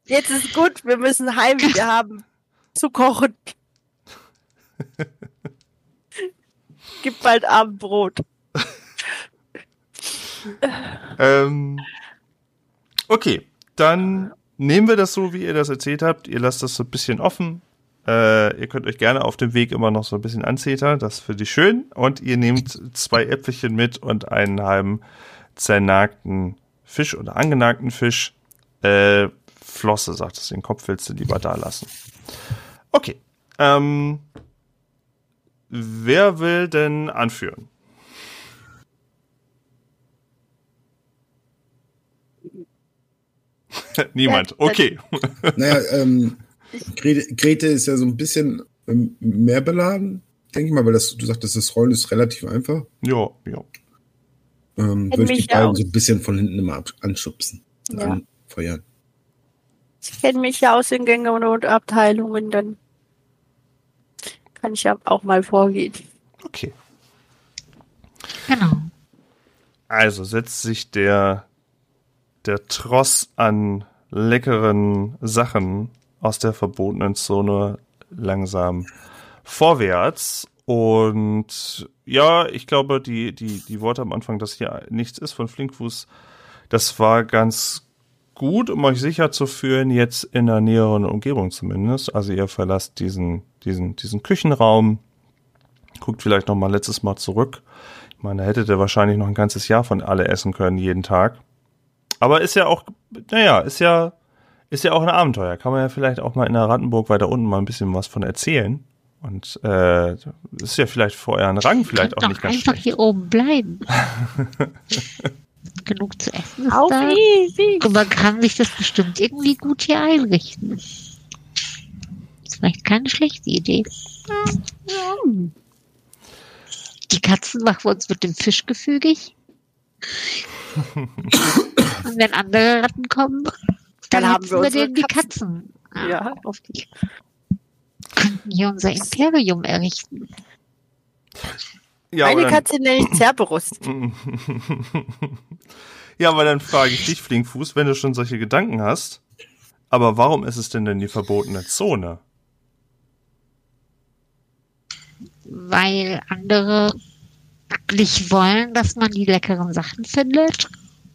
Speaker 2: Jetzt ist gut, wir müssen heim. Wir haben zu kochen. [laughs] Gibt bald Abendbrot.
Speaker 1: Ähm, okay, dann nehmen wir das so, wie ihr das erzählt habt. Ihr lasst das so ein bisschen offen. Äh, ihr könnt euch gerne auf dem Weg immer noch so ein bisschen anzetern. Das finde ich schön. Und ihr nehmt zwei Äpfelchen mit und einen halben zernagten Fisch oder angenagten Fisch. Äh, Flosse, sagt es. Den Kopf willst du lieber da lassen. Okay. Ähm, wer will denn anführen? [laughs] Niemand. Okay.
Speaker 3: Naja, ähm, Grete, Grete ist ja so ein bisschen ähm, mehr beladen, denke ich mal, weil das, du sagtest, das Rollen ist relativ einfach.
Speaker 1: Ja, ja.
Speaker 3: Ähm, würde ich die beiden
Speaker 2: aus.
Speaker 3: so ein bisschen von hinten immer anschubsen. und
Speaker 2: Ja.
Speaker 3: Anfeuern.
Speaker 2: Ich kenne mich ja aus den Gängen und Abteilungen, dann kann ich ja auch mal vorgehen.
Speaker 1: Okay.
Speaker 4: Genau.
Speaker 1: Also setzt sich der, der Tross an leckeren Sachen aus der verbotenen Zone langsam vorwärts. Und ja, ich glaube, die, die, die Worte am Anfang, dass hier nichts ist von Flinkfuß, das war ganz gut, um euch sicher zu fühlen, jetzt in der näheren Umgebung zumindest. Also ihr verlasst diesen, diesen, diesen Küchenraum, guckt vielleicht noch mal letztes Mal zurück. Ich meine, da hättet ihr wahrscheinlich noch ein ganzes Jahr von alle essen können, jeden Tag. Aber ist ja auch, naja, ist ja, ist ja auch ein Abenteuer. Kann man ja vielleicht auch mal in der Rattenburg weiter unten mal ein bisschen was von erzählen. Und äh, ist ja vielleicht vor euren Rang vielleicht auch nicht ganz
Speaker 4: einfach
Speaker 1: schlecht.
Speaker 4: hier oben bleiben. [laughs] Genug zu essen ist
Speaker 2: Auf
Speaker 4: da.
Speaker 2: easy!
Speaker 4: Und man kann sich das bestimmt irgendwie gut hier einrichten. Ist vielleicht keine schlechte Idee. Die Katzen machen wir uns mit dem Fisch gefügig. Und [laughs] wenn andere Ratten kommen, dann,
Speaker 2: Dann haben wir
Speaker 4: wir denen die
Speaker 2: Katzen.
Speaker 4: Katzen.
Speaker 2: Ja.
Speaker 4: Auf die könnten hier unser Imperium errichten.
Speaker 1: Ja,
Speaker 2: Meine Katze nenne ich Cerberus. [laughs]
Speaker 1: ja, aber dann frage ich dich, Flinkfuß, wenn du schon solche Gedanken hast, aber warum ist es denn denn die verbotene Zone?
Speaker 4: weil andere nicht wollen, dass man die leckeren Sachen findet.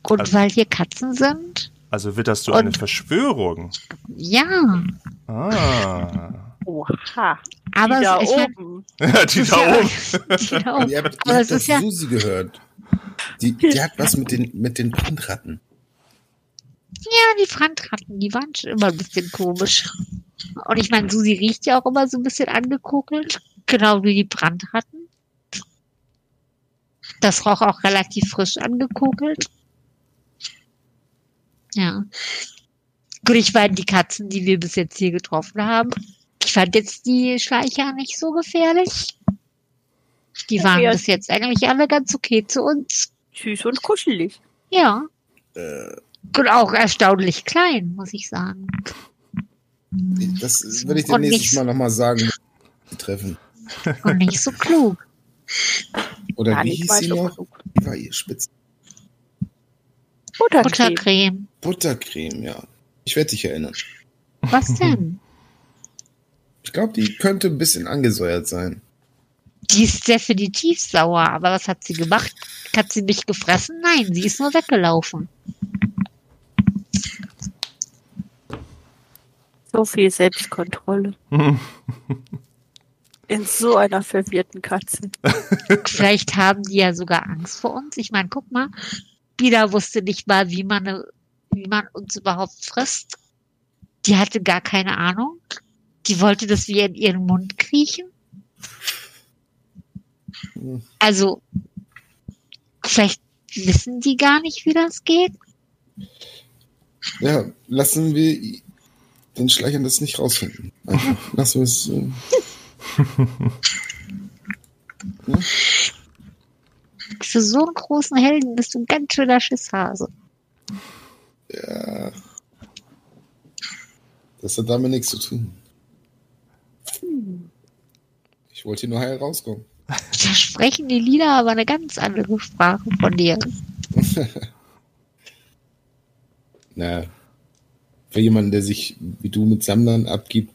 Speaker 4: Und
Speaker 1: Also-
Speaker 4: weil hier Katzen sind.
Speaker 1: Also witterst du eine
Speaker 4: Und-
Speaker 1: Verschwörung?
Speaker 4: Ja,
Speaker 1: Ah.
Speaker 2: Oha.
Speaker 4: aber
Speaker 2: die da
Speaker 4: es, ich mein,
Speaker 2: oben.
Speaker 1: Ja, [laughs] die da
Speaker 4: ja-
Speaker 1: oben. [laughs]
Speaker 4: die da oben.
Speaker 3: Ihr habt, ihr
Speaker 4: Aber
Speaker 3: habt
Speaker 4: es
Speaker 3: das
Speaker 4: ist ja-
Speaker 3: Susi gehört. Die, die hat was mit den, mit den Brandratten.
Speaker 4: Ja, die Frandratten, die waren schon immer ein bisschen komisch. Und ich meine, Susi riecht ja auch immer so ein bisschen angekokelt. Genau wie die Brandratten. Das roch auch relativ frisch angekokelt. Ja. Gut, ich meine, die Katzen, die wir bis jetzt hier getroffen haben, ich fand jetzt die Schleicher nicht so gefährlich. Die waren
Speaker 2: Ja.
Speaker 4: bis jetzt eigentlich alle ganz okay zu uns.
Speaker 2: Süß und kuschelig.
Speaker 4: Ja.
Speaker 3: Äh,
Speaker 4: Und auch erstaunlich klein, muss ich sagen.
Speaker 3: das würde ich dir
Speaker 4: Und
Speaker 3: nächstes
Speaker 4: nicht-
Speaker 3: Mal nochmal sagen, treffen.
Speaker 4: Und nicht so klug.
Speaker 3: Oder
Speaker 2: Gar
Speaker 3: wie hieß sie
Speaker 2: so
Speaker 3: noch? Wie war ihr Spitz?
Speaker 2: Buttercreme.
Speaker 4: Buttercreme.
Speaker 3: Buttercreme, ja. Ich werde dich erinnern.
Speaker 4: Was denn?
Speaker 3: Ich glaube, die könnte ein bisschen angesäuert sein.
Speaker 4: Die ist definitiv sauer, aber was hat sie gemacht? Hat sie mich gefressen? Nein, sie ist nur weggelaufen.
Speaker 2: So viel Selbstkontrolle. [laughs] In so einer verwirrten Katze.
Speaker 4: Vielleicht haben die ja sogar Angst vor uns. Ich meine, guck mal, Spieler wusste nicht mal, wie man, wie man uns überhaupt frisst. Die hatte gar keine Ahnung. Die wollte, dass wir in ihren Mund kriechen. Also, vielleicht wissen die gar nicht, wie das geht.
Speaker 3: Ja, lassen wir den Schleichern das nicht rausfinden. Einfach lassen wir es. Äh, ja?
Speaker 4: Für so einen großen Helden bist du ein ganz schöner Schisshase.
Speaker 3: ja. Das hat damit nichts zu tun. Ich wollte hier nur heil rauskommen.
Speaker 4: Da sprechen die Lieder aber eine ganz andere Sprache von dir. [laughs]
Speaker 3: Na, für jemanden, der sich wie du mit Sammlern abgibt,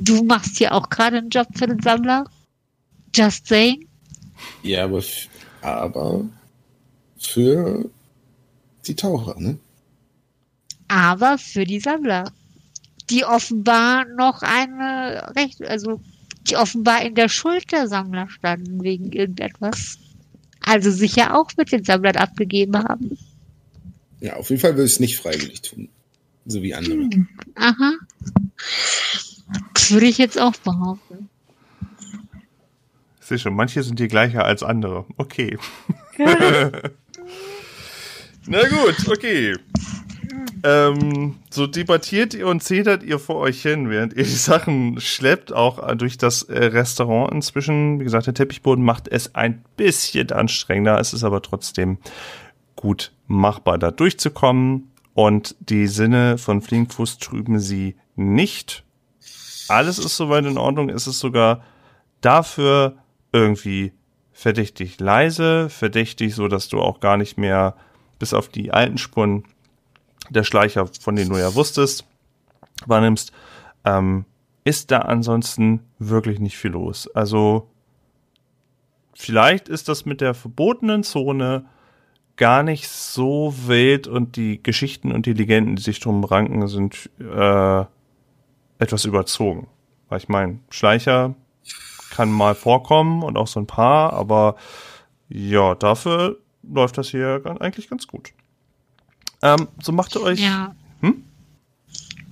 Speaker 4: Du machst hier auch gerade einen Job für den Sammler. Just saying.
Speaker 3: ja, aber, aber für die Taucher, ne?
Speaker 4: Aber für die Sammler. Die offenbar noch eine Recht, also die offenbar in der Schuld der Sammler standen wegen irgendetwas. Also sicher auch mit den Sammlern abgegeben haben.
Speaker 3: Ja, auf jeden Fall würde ich es nicht freiwillig tun. So wie andere.
Speaker 4: Aha. Das würde ich jetzt auch behaupten.
Speaker 1: Ich sehe schon, manche sind hier gleicher als andere. Okay. [laughs] Na gut, okay. Ähm, so debattiert ihr und zetert ihr vor euch hin, während ihr die Sachen schleppt, auch äh, durch das äh, Restaurant inzwischen. Wie gesagt, der Teppichboden macht es ein bisschen anstrengender. Es ist aber trotzdem gut machbar, da durchzukommen. Und die Sinne von Flinkfuß trüben sie nicht. Alles ist soweit in Ordnung. Es ist sogar dafür irgendwie verdächtig leise, verdächtig, so dass du auch gar nicht mehr bis auf die alten Spuren der Schleicher, von denen du ja wusstest, wahrnimmst, ähm, ist da ansonsten wirklich nicht viel los. Also vielleicht ist das mit der verbotenen Zone gar nicht so wild und die Geschichten und die Legenden, die sich drum ranken, sind äh, etwas überzogen. Weil ich meine, Schleicher kann mal vorkommen und auch so ein paar, aber ja, dafür läuft das hier eigentlich ganz gut. Ähm, so macht ihr euch.
Speaker 4: Ja.
Speaker 1: Hm?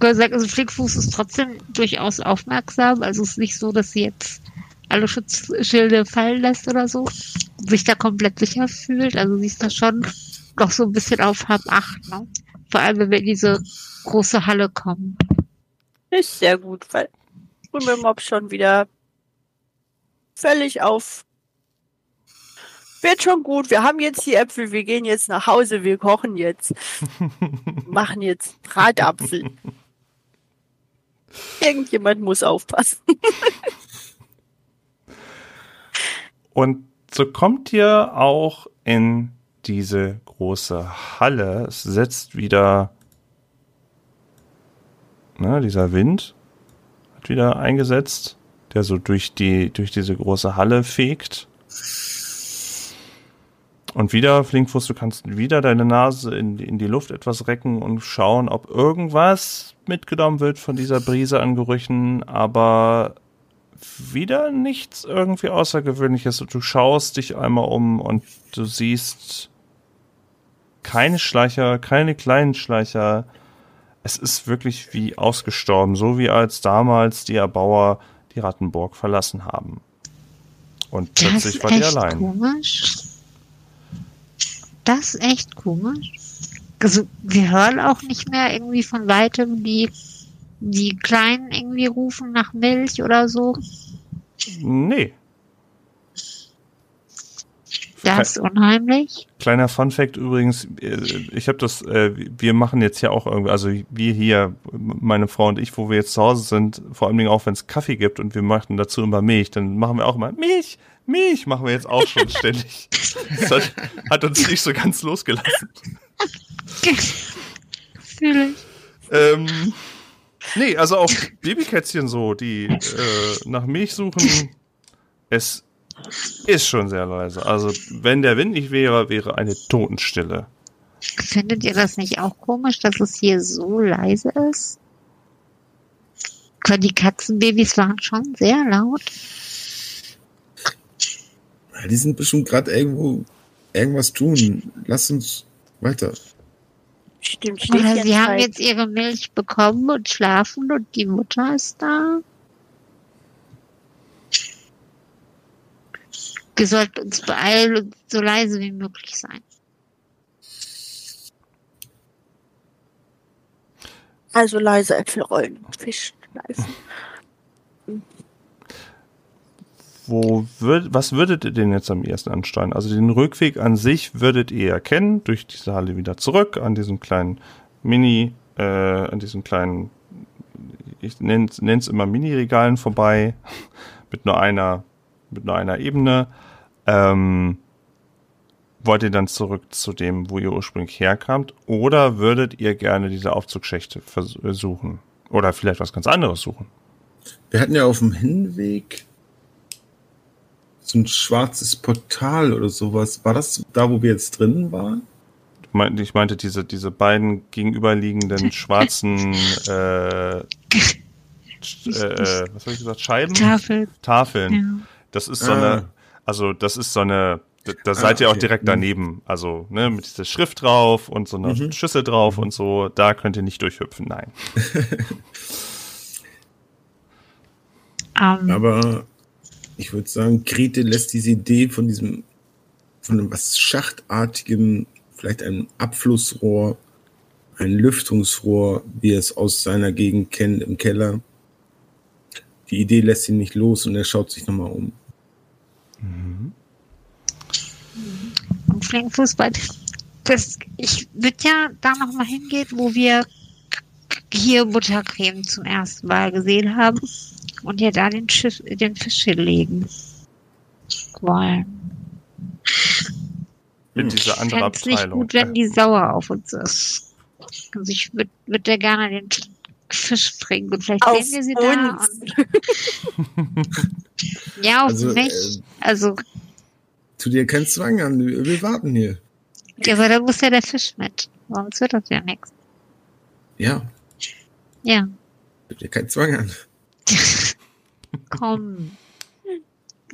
Speaker 4: Gesagt, also Flickfuß ist trotzdem durchaus aufmerksam. Also es ist nicht so, dass sie jetzt alle Schutzschilde fallen lässt oder so. Sich da komplett sicher fühlt. Also sie ist da schon noch so ein bisschen auf Hab acht, ne? Vor allem, wenn wir in diese große Halle kommen.
Speaker 2: Ist sehr gut, weil Krümelmob schon wieder völlig auf. Wird schon gut. Wir haben jetzt die Äpfel. Wir gehen jetzt nach Hause. Wir kochen jetzt. [laughs] Machen jetzt Bratapfel. [laughs] Irgendjemand muss aufpassen. [laughs]
Speaker 1: Und so kommt ihr auch in diese große Halle. Es setzt wieder, ne, dieser Wind hat wieder eingesetzt, der so durch die, durch diese große Halle fegt. Und wieder, Flinkfuß, du kannst wieder deine Nase in, in die Luft etwas recken und schauen, ob irgendwas mitgenommen wird von dieser Brise an Gerüchen, aber wieder nichts irgendwie Außergewöhnliches. Und du schaust dich einmal um und du siehst keine Schleicher, keine kleinen Schleicher. Es ist wirklich wie ausgestorben, so wie als damals die Erbauer die Rattenburg verlassen haben. Und plötzlich war die allein.
Speaker 4: komisch. Das ist echt komisch. Also wir hören auch nicht mehr irgendwie von weitem die, die Kleinen irgendwie rufen nach Milch oder so.
Speaker 1: Nee.
Speaker 4: Das ist unheimlich.
Speaker 1: Kleiner Fun Fact übrigens, äh, ich habe das, äh, wir machen jetzt ja auch irgendwie, also wir hier, meine Frau und ich, wo wir jetzt zu Hause sind, vor allen Dingen auch wenn es Kaffee gibt und wir machen dazu immer Milch, dann machen wir auch immer Milch, Milch machen wir jetzt auch schon ständig. Das hat, hat uns nicht so ganz losgelassen.
Speaker 4: Fühle ich.
Speaker 1: Ähm, nee, also auch Babykätzchen so, die äh, nach Milch suchen, es ist schon sehr leise. Also wenn der Wind nicht wäre, wäre eine Totenstille.
Speaker 4: Findet ihr das nicht auch komisch, dass es hier so leise ist? Die Katzenbabys waren schon sehr laut.
Speaker 3: Die sind bestimmt gerade irgendwo irgendwas tun. Lass uns weiter.
Speaker 2: Stimmt,
Speaker 4: Oder
Speaker 2: Schneechen
Speaker 4: sie haben jetzt ihre Milch bekommen und schlafen und die Mutter ist da. Wir sollten uns beeilen und so leise wie möglich sein.
Speaker 2: Also leise Äpfel rollen Fisch schleifen. [laughs]
Speaker 1: Wo würd, was würdet ihr denn jetzt am ehesten ansteuern? Also den Rückweg an sich würdet ihr erkennen, durch diese Halle wieder zurück, an diesem kleinen Mini, äh, an diesem kleinen, ich nenne es immer Mini-Regalen vorbei, [laughs] mit nur einer, mit nur einer Ebene. Ähm, wollt ihr dann zurück zu dem, wo ihr ursprünglich herkamt? Oder würdet ihr gerne diese Aufzugschächte versuchen? Oder vielleicht was ganz anderes suchen?
Speaker 3: Wir hatten ja auf dem Hinweg so ein schwarzes Portal oder sowas. War das da, wo wir jetzt drin waren?
Speaker 1: Ich meinte, diese, diese beiden gegenüberliegenden [laughs] schwarzen äh, sch- äh, was habe ich gesagt, Scheiben?
Speaker 4: Tafel.
Speaker 1: Tafeln.
Speaker 4: Ja.
Speaker 1: Das ist so
Speaker 3: Ah.
Speaker 1: eine, also das ist so eine, da, da seid ihr auch direkt
Speaker 3: Mhm.
Speaker 1: daneben. Also, ne, mit dieser Schrift drauf und so einer
Speaker 3: Mhm.
Speaker 1: Schüssel drauf und so, da könnt ihr nicht durchhüpfen, nein. [laughs]
Speaker 4: Ähm,
Speaker 3: Aber ich würde sagen, Grete lässt diese Idee von diesem, von einem was Schachtartigem, vielleicht einem Abflussrohr, ein Lüftungsrohr, wie er es aus seiner Gegend kennt, im Keller. Die Idee lässt ihn nicht los und er schaut sich nochmal um.
Speaker 4: und Flinkenfußball. Das, ich würde ja da noch mal hingehen, wo wir hier Buttercreme zum ersten Mal gesehen haben und ja da den, Schiff, den Fisch hinlegen wollen.
Speaker 1: Mit dieser anderen
Speaker 4: Fände es nicht
Speaker 1: Abteilung.
Speaker 4: gut, wenn die sauer auf uns ist. Also ich würde würd da gerne den Fisch bringen und vielleicht
Speaker 2: Auf
Speaker 4: sehen wir sie da.
Speaker 2: uns.
Speaker 4: Und [laughs] ja, auf
Speaker 3: Also,
Speaker 4: mich.
Speaker 3: äh,
Speaker 4: also,
Speaker 3: Tu dir keinen Zwang an, wir warten hier.
Speaker 4: ja, aber da muss ja der Fisch mit. Sonst wird das ja nichts.
Speaker 3: Ja,
Speaker 4: Ja,
Speaker 3: tu dir keinen Zwang an. [laughs]
Speaker 4: komm.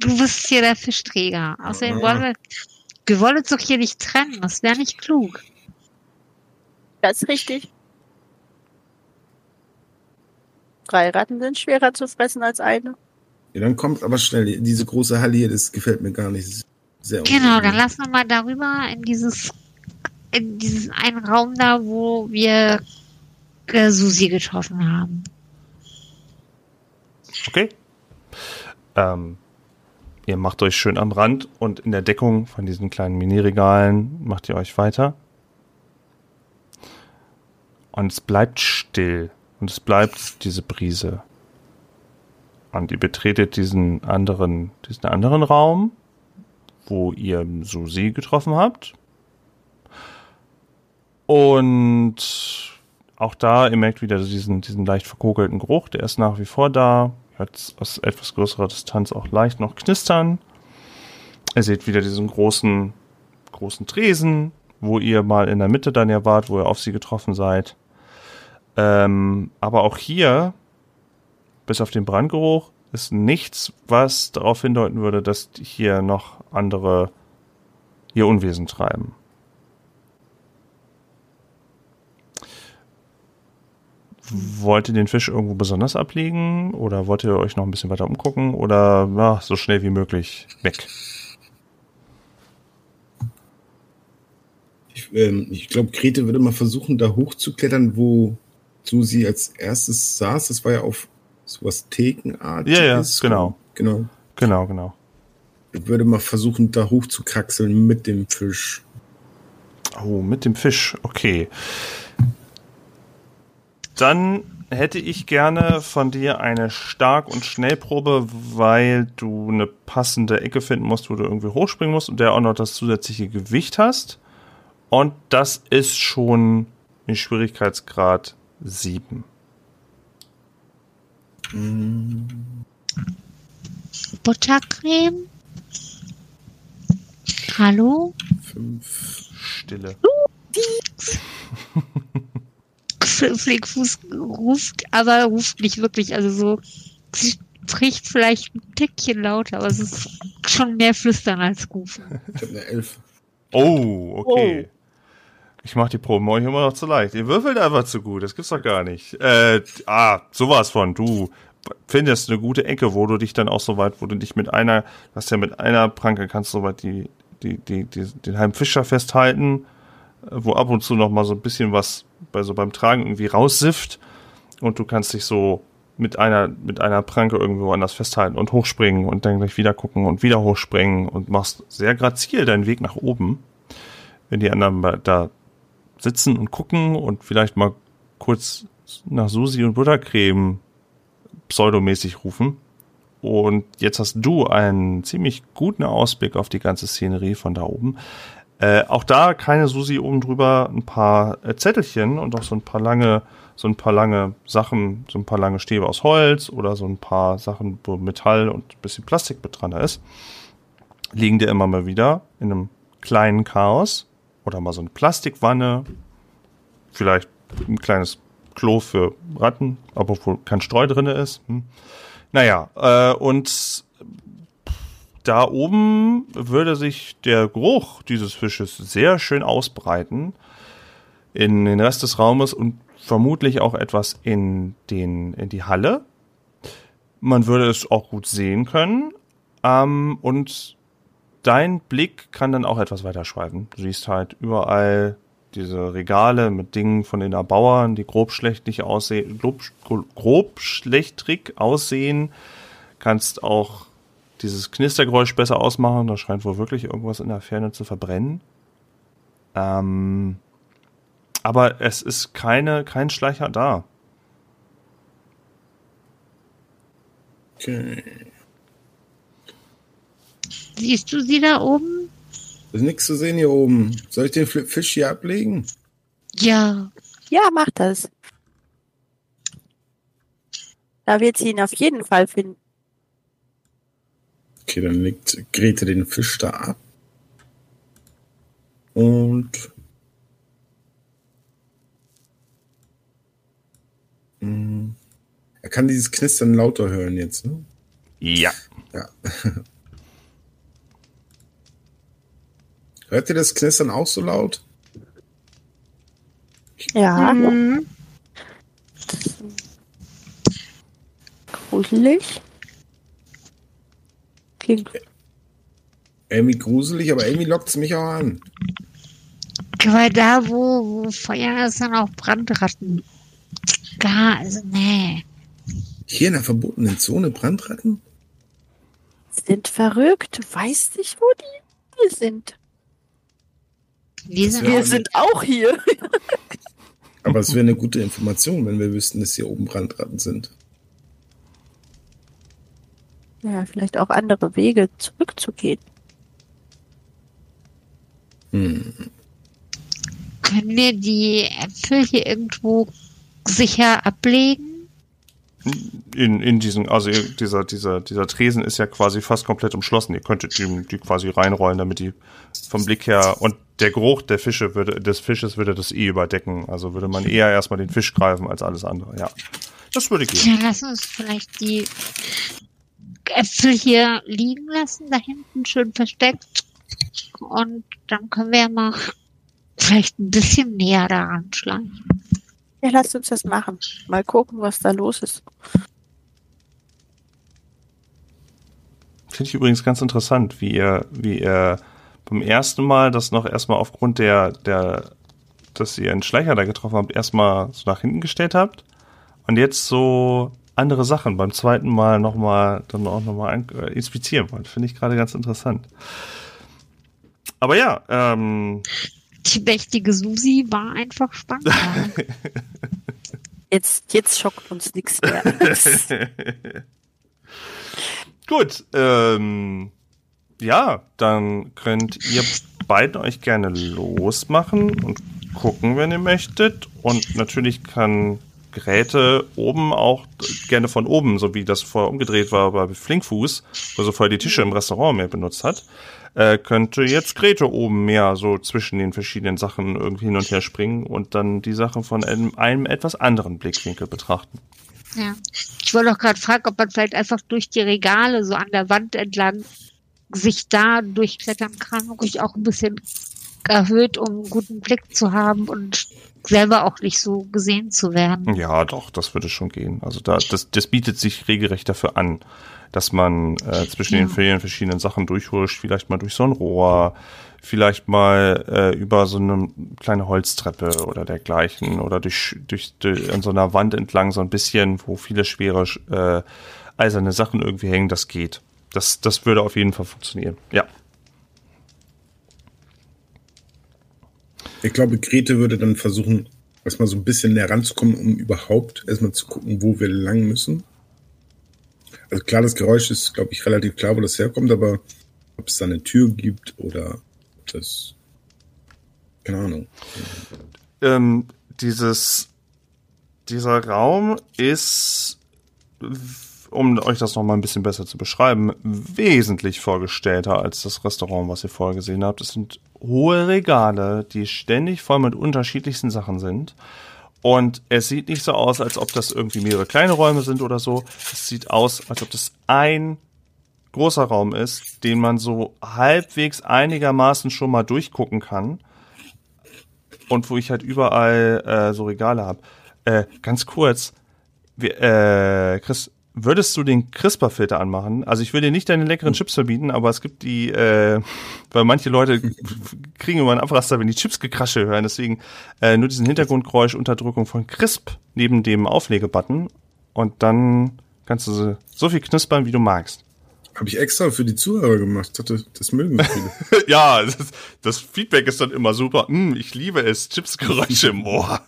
Speaker 4: Du bist hier der Fischträger. Außerdem
Speaker 3: Ja.
Speaker 4: wollen wir, wir wollen uns doch hier nicht trennen. Das wäre nicht klug.
Speaker 2: Das ist richtig. Drei Ratten sind schwerer zu fressen als eine.
Speaker 3: Ja, dann kommt aber schnell. Diese große Halle hier, das gefällt mir gar nicht. Sehr
Speaker 4: Genau, dann lassen wir mal darüber in dieses, in diesen einen Raum da, wo wir äh, Susi getroffen haben.
Speaker 1: Okay. Ähm, ihr macht euch schön am Rand und in der Deckung von diesen kleinen Mini-Regalen macht ihr euch weiter. Und es bleibt still. Und es bleibt diese Brise. Und ihr betretet diesen anderen, diesen anderen Raum, wo ihr Susi getroffen habt. Und auch da, ihr merkt wieder diesen, diesen leicht verkokelten Geruch, der ist nach wie vor da. Hört aus etwas größerer Distanz auch leicht noch knistern. Ihr seht wieder diesen großen, großen Tresen, wo ihr mal in der Mitte dann ja wart, wo ihr auf sie getroffen seid. Ähm, aber auch hier, bis auf den Brandgeruch, ist nichts, was darauf hindeuten würde, dass hier noch andere ihr Unwesen treiben. Wollt ihr den Fisch irgendwo besonders ablegen oder wollt ihr euch noch ein bisschen weiter umgucken oder ja, so schnell wie möglich weg?
Speaker 3: Ich, ähm, ich glaube, Grete würde mal versuchen, da hochzuklettern, wo Susi als erstes saß. Das war ja auf sowas Thekenartiges.
Speaker 1: Ja, ja, genau.
Speaker 3: Genau.
Speaker 1: Genau, genau.
Speaker 3: Ich würde mal versuchen, da hochzukraxeln mit dem Fisch.
Speaker 1: Oh, mit dem Fisch, okay. Dann hätte ich gerne von dir eine Stark- und Schnellprobe, weil du eine passende Ecke finden musst, wo du irgendwie hochspringen musst und der auch noch das zusätzliche Gewicht hast. Und das ist schon ein Schwierigkeitsgrad 7.
Speaker 4: Buttercreme? Hallo?
Speaker 3: Fünf.
Speaker 1: Stille. [laughs]
Speaker 4: Flickfuß ruft, aber ruft nicht wirklich. Also so, sie spricht vielleicht ein Tickchen lauter, aber es ist schon mehr flüstern als rufen.
Speaker 3: Ich habe eine Elf.
Speaker 1: Oh, okay. Ich mach die Proben euch immer noch zu leicht. Ihr würfelt einfach zu gut. Das gibt's doch gar nicht. Äh, ah, sowas von. Du findest eine gute Ecke, wo du dich dann auch so weit, wo du dich mit einer, hast ja mit einer Pranke kannst so weit die, die, die, die den halben Fischer festhalten, wo ab und zu noch mal so ein bisschen was bei so beim Tragen irgendwie raussifft und du kannst dich so mit einer, mit einer Pranke irgendwo anders festhalten und hochspringen und dann gleich wieder gucken und wieder hochspringen und machst sehr grazil deinen Weg nach oben. Wenn die anderen da sitzen und gucken und vielleicht mal kurz nach Susi und Buttercreme pseudomäßig rufen. Und jetzt hast du einen ziemlich guten Ausblick auf die ganze Szenerie von da oben. Äh, auch da keine Susi oben drüber, ein paar äh, Zettelchen und auch so ein paar lange, so ein paar lange Sachen, so ein paar lange Stäbe aus Holz oder so ein paar Sachen, wo Metall und ein bisschen Plastik mit dran ist. Liegen dir immer mal wieder in einem kleinen Chaos oder mal so eine Plastikwanne, vielleicht ein kleines Klo für Ratten, obwohl kein Streu drin ist. Hm. Naja, äh, und da oben würde sich der Geruch dieses Fisches sehr schön ausbreiten in den Rest des Raumes und vermutlich auch etwas in, den, in die Halle. Man würde es auch gut sehen können. Ähm, und dein Blick kann dann auch etwas weiter schweifen. Du siehst halt überall diese Regale mit Dingen von den Erbauern, die grob schlechtlich aussehen, grob, grob schlechtrig aussehen. Kannst auch dieses Knistergeräusch besser ausmachen. Da scheint wohl wirklich irgendwas in der Ferne zu verbrennen. Ähm, aber es ist keine, kein Schleicher da.
Speaker 3: Okay.
Speaker 4: Siehst du sie da oben?
Speaker 3: Ist nichts zu sehen hier oben. Soll ich den Fisch hier ablegen?
Speaker 4: Ja.
Speaker 2: Ja, mach das. Da wird sie ihn auf jeden Fall finden.
Speaker 3: Okay, dann legt Grete den Fisch da ab. Und Hm. er kann dieses Knistern lauter hören jetzt, ne?
Speaker 1: Ja.
Speaker 3: Ja. Hört ihr das Knistern auch so laut?
Speaker 2: Ja,
Speaker 4: Mhm.
Speaker 2: gruselig. Klingt
Speaker 3: Amy gruselig, aber Amy lockt mich auch an.
Speaker 4: Weil da, wo, wo Feuer ist, sind auch Brandratten. Gar, also nee.
Speaker 3: Hier in der verbotenen Zone Brandratten?
Speaker 2: sind verrückt. Du weißt nicht, wo die hier sind.
Speaker 4: Wir sind
Speaker 2: Wir sind auch hier.
Speaker 3: Aber es wäre eine gute Information, wenn wir wüssten, dass hier oben Brandratten sind.
Speaker 2: Ja, vielleicht auch andere Wege zurückzugehen.
Speaker 3: Hm.
Speaker 4: können wir die Äpfel hier irgendwo sicher ablegen?
Speaker 1: In, in diesen, also dieser, dieser, dieser Tresen ist ja quasi fast komplett umschlossen. Ihr könntet die, die quasi reinrollen, damit die vom Blick her und der Geruch der Fische würde, des Fisches würde das eh überdecken. Also würde man eher erstmal den Fisch greifen als alles andere, ja. Das würde gehen.
Speaker 4: Ja, lass uns vielleicht die Äpfel hier liegen lassen, da hinten schön versteckt. Und dann können wir ja mal vielleicht ein bisschen näher daran schleichen.
Speaker 2: Ja, lasst uns das machen. Mal gucken, was da los ist.
Speaker 1: Finde ich übrigens ganz interessant, wie ihr, wie ihr beim ersten Mal das noch erstmal aufgrund der, der, dass ihr einen Schleicher da getroffen habt, erstmal so nach hinten gestellt habt und jetzt so andere Sachen beim zweiten Mal nochmal, dann auch nochmal äh, inspizieren wollt. Finde ich gerade ganz interessant. Aber ja, ähm,
Speaker 4: Die mächtige Susi war einfach spannend. [laughs]
Speaker 2: Jetzt, jetzt schockt uns nichts mehr. [laughs]
Speaker 1: Gut, ähm, ja, dann könnt ihr beiden euch gerne losmachen und gucken, wenn ihr möchtet. Und natürlich kann Geräte oben auch gerne von oben, so wie das vorher umgedreht war bei Flinkfuß, wo sie vorher die Tische im Restaurant mehr benutzt hat, äh, könnte jetzt Grete oben mehr so zwischen den verschiedenen Sachen irgendwie hin und her springen und dann die Sachen von einem, einem etwas anderen Blickwinkel betrachten.
Speaker 4: ja. Ich wollte auch gerade fragen, ob man vielleicht einfach durch die Regale so an der Wand entlang sich da durchklettern kann und ich auch ein bisschen erhöht, um einen guten Blick zu haben und selber auch nicht so gesehen zu werden.
Speaker 1: Ja, doch, das würde schon gehen. Also da, das, das bietet sich regelrecht dafür an, dass man äh, zwischen
Speaker 4: Ja.
Speaker 1: den vielen verschiedenen Sachen durchhuscht, vielleicht mal durch so ein Rohr, vielleicht mal äh, über so eine kleine Holztreppe oder dergleichen oder durch, durch, durch an so einer Wand entlang so ein bisschen, wo viele schwere äh, eiserne Sachen irgendwie hängen, das geht. Das, das würde auf jeden Fall funktionieren. Ja.
Speaker 3: Ich glaube, Grete würde dann versuchen, erstmal so ein bisschen näher ranzukommen, um überhaupt erstmal zu gucken, wo wir lang müssen. Also klar, das Geräusch ist, glaube ich, relativ klar, wo das herkommt, aber ob es da eine Tür gibt oder ob das. Keine Ahnung.
Speaker 1: ähm, dieses, dieser Raum ist, um euch das noch mal ein bisschen besser zu beschreiben, wesentlich vorgestellter als das Restaurant, was ihr vorher gesehen habt. Es sind hohe Regale, die ständig voll mit unterschiedlichsten Sachen sind. Und es sieht nicht so aus, als ob das irgendwie mehrere kleine Räume sind oder so. Es sieht aus, als ob das ein großer Raum ist, den man so halbwegs einigermaßen schon mal durchgucken kann und wo ich halt überall äh, so Regale habe. Äh, ganz kurz, wir, äh, Chris, würdest du den CRISPR-Filter anmachen? Also ich will dir nicht deine leckeren Chips verbieten, aber es gibt die, äh, weil manche Leute kriegen immer einen Abraster, wenn die Chips gekrasche hören. Deswegen äh, nur diesen Hintergrundgeräuschunterdrückung von CRISP neben dem Auflegebutton und dann kannst du so, so viel knispern, wie du magst.
Speaker 3: Habe ich extra für die Zuhörer gemacht. Dachte, das mögen viele. [laughs]
Speaker 1: ja, das, das Feedback ist dann immer super. Hm, ich liebe es, Chipsgeräusche im Ohr.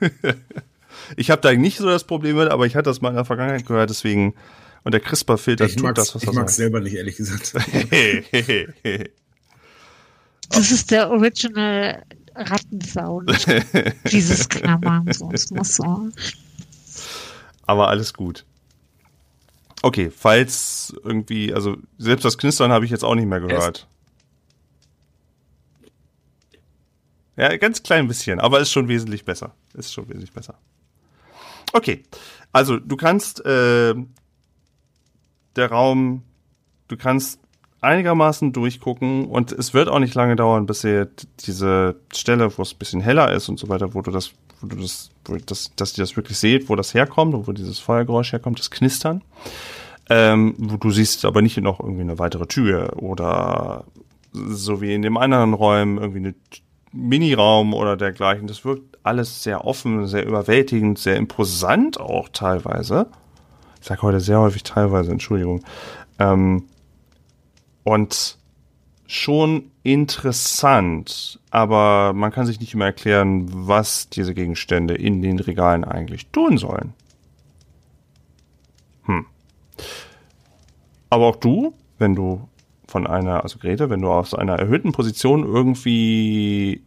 Speaker 1: [laughs] ich habe da nicht so das Problem mit, aber ich hatte das mal in der Vergangenheit gehört, deswegen. Und der CRISPR-Filter
Speaker 3: Ich
Speaker 1: tut das, was
Speaker 3: ich
Speaker 1: er
Speaker 3: mag's
Speaker 1: soll.
Speaker 3: selber nicht, ehrlich gesagt. [laughs]
Speaker 4: Das ist der Original Rattensound. [laughs] Dieses Knabbern, so, es muss so.
Speaker 1: aber alles gut. Okay, falls irgendwie, also selbst das Knistern habe ich jetzt auch nicht mehr gehört. Ja, ganz klein bisschen, aber ist schon wesentlich besser. Ist schon wesentlich besser. Okay, also du kannst äh, der Raum, du kannst einigermaßen durchgucken und es wird auch nicht lange dauern, bis ihr diese Stelle, wo es ein bisschen heller ist und so weiter, wo du das, wo du das, wo das, dass ihr das wirklich seht, wo das herkommt und wo dieses Feuergeräusch herkommt, das Knistern. Ähm, wo du siehst aber nicht noch irgendwie eine weitere Tür oder so wie in dem anderen Räumen irgendwie eine Miniraum oder dergleichen. Das wirkt alles sehr offen, sehr überwältigend, sehr imposant auch teilweise. Ich sage heute sehr häufig teilweise, Entschuldigung. Ähm, und schon interessant, aber man kann sich nicht immer erklären, was diese Gegenstände in den Regalen eigentlich tun sollen. Hm. Aber auch du, wenn du von einer, also Grete, wenn du aus einer erhöhten Position irgendwie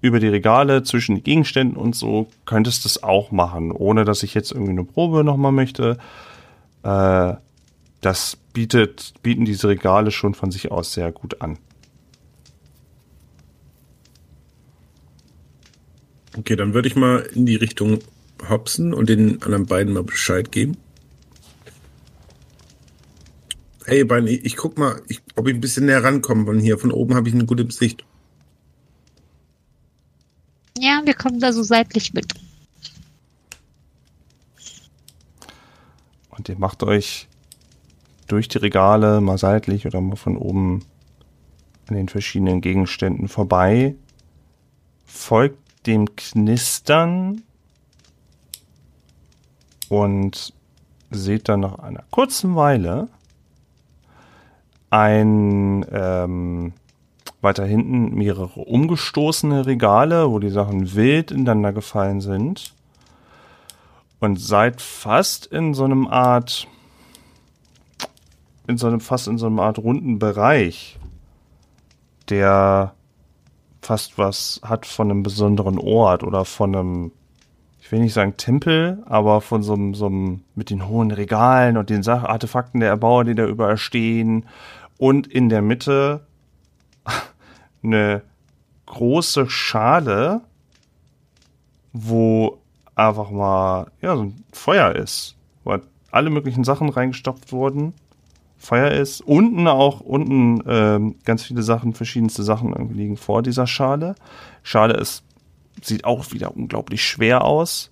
Speaker 1: über die Regale zwischen den Gegenständen und so, könntest es auch machen, ohne dass ich jetzt irgendwie eine Probe nochmal möchte. Äh, das bietet, bieten diese Regale schon von sich aus sehr gut an.
Speaker 3: Okay, dann würde ich mal in die Richtung hopsen und den anderen beiden mal Bescheid geben. Hey, Bein, ich, ich guck mal, ich, ob ich ein bisschen näher rankomme von hier. Von oben habe ich eine gute Sicht.
Speaker 4: Ja, wir kommen da so seitlich mit.
Speaker 1: Und ihr macht euch durch die Regale mal seitlich oder mal von oben an den verschiedenen Gegenständen vorbei, folgt dem Knistern und seht dann nach einer kurzen Weile ein ähm, weiter hinten mehrere umgestoßene Regale, wo die Sachen wild ineinander gefallen sind. Und seid fast in so einem Art in so einem fast in so einem Art runden Bereich, der fast was hat von einem besonderen Ort oder von einem ich will nicht sagen Tempel, aber von so einem, so einem mit den hohen Regalen und den Sach Artefakten der Erbauer, die da überall stehen und in der Mitte eine große Schale, wo einfach mal ja so ein Feuer ist, wo halt alle möglichen Sachen reingestopft wurden, Feuer ist. Unten auch, unten ähm, ganz viele Sachen, verschiedenste Sachen irgendwie liegen vor dieser Schale. Schale ist, sieht auch wieder unglaublich schwer aus.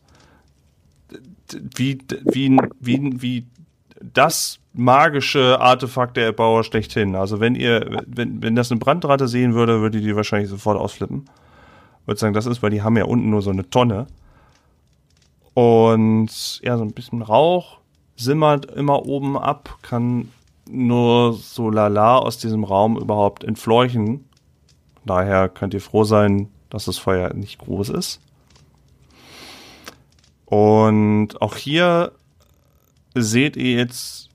Speaker 1: Wie, wie, wie, wie das magische Artefakt der Erbauer schlechthin. Also wenn ihr, wenn, wenn das eine Brandratte sehen würde, würde die wahrscheinlich sofort ausflippen. Würde sagen, das ist, weil die haben ja unten nur so eine Tonne. Und ja, so ein bisschen Rauch simmert immer oben ab, kann nur so lala aus diesem Raum überhaupt entfleuchen. Daher könnt ihr froh sein, dass das Feuer nicht groß ist. Und auch hier seht ihr jetzt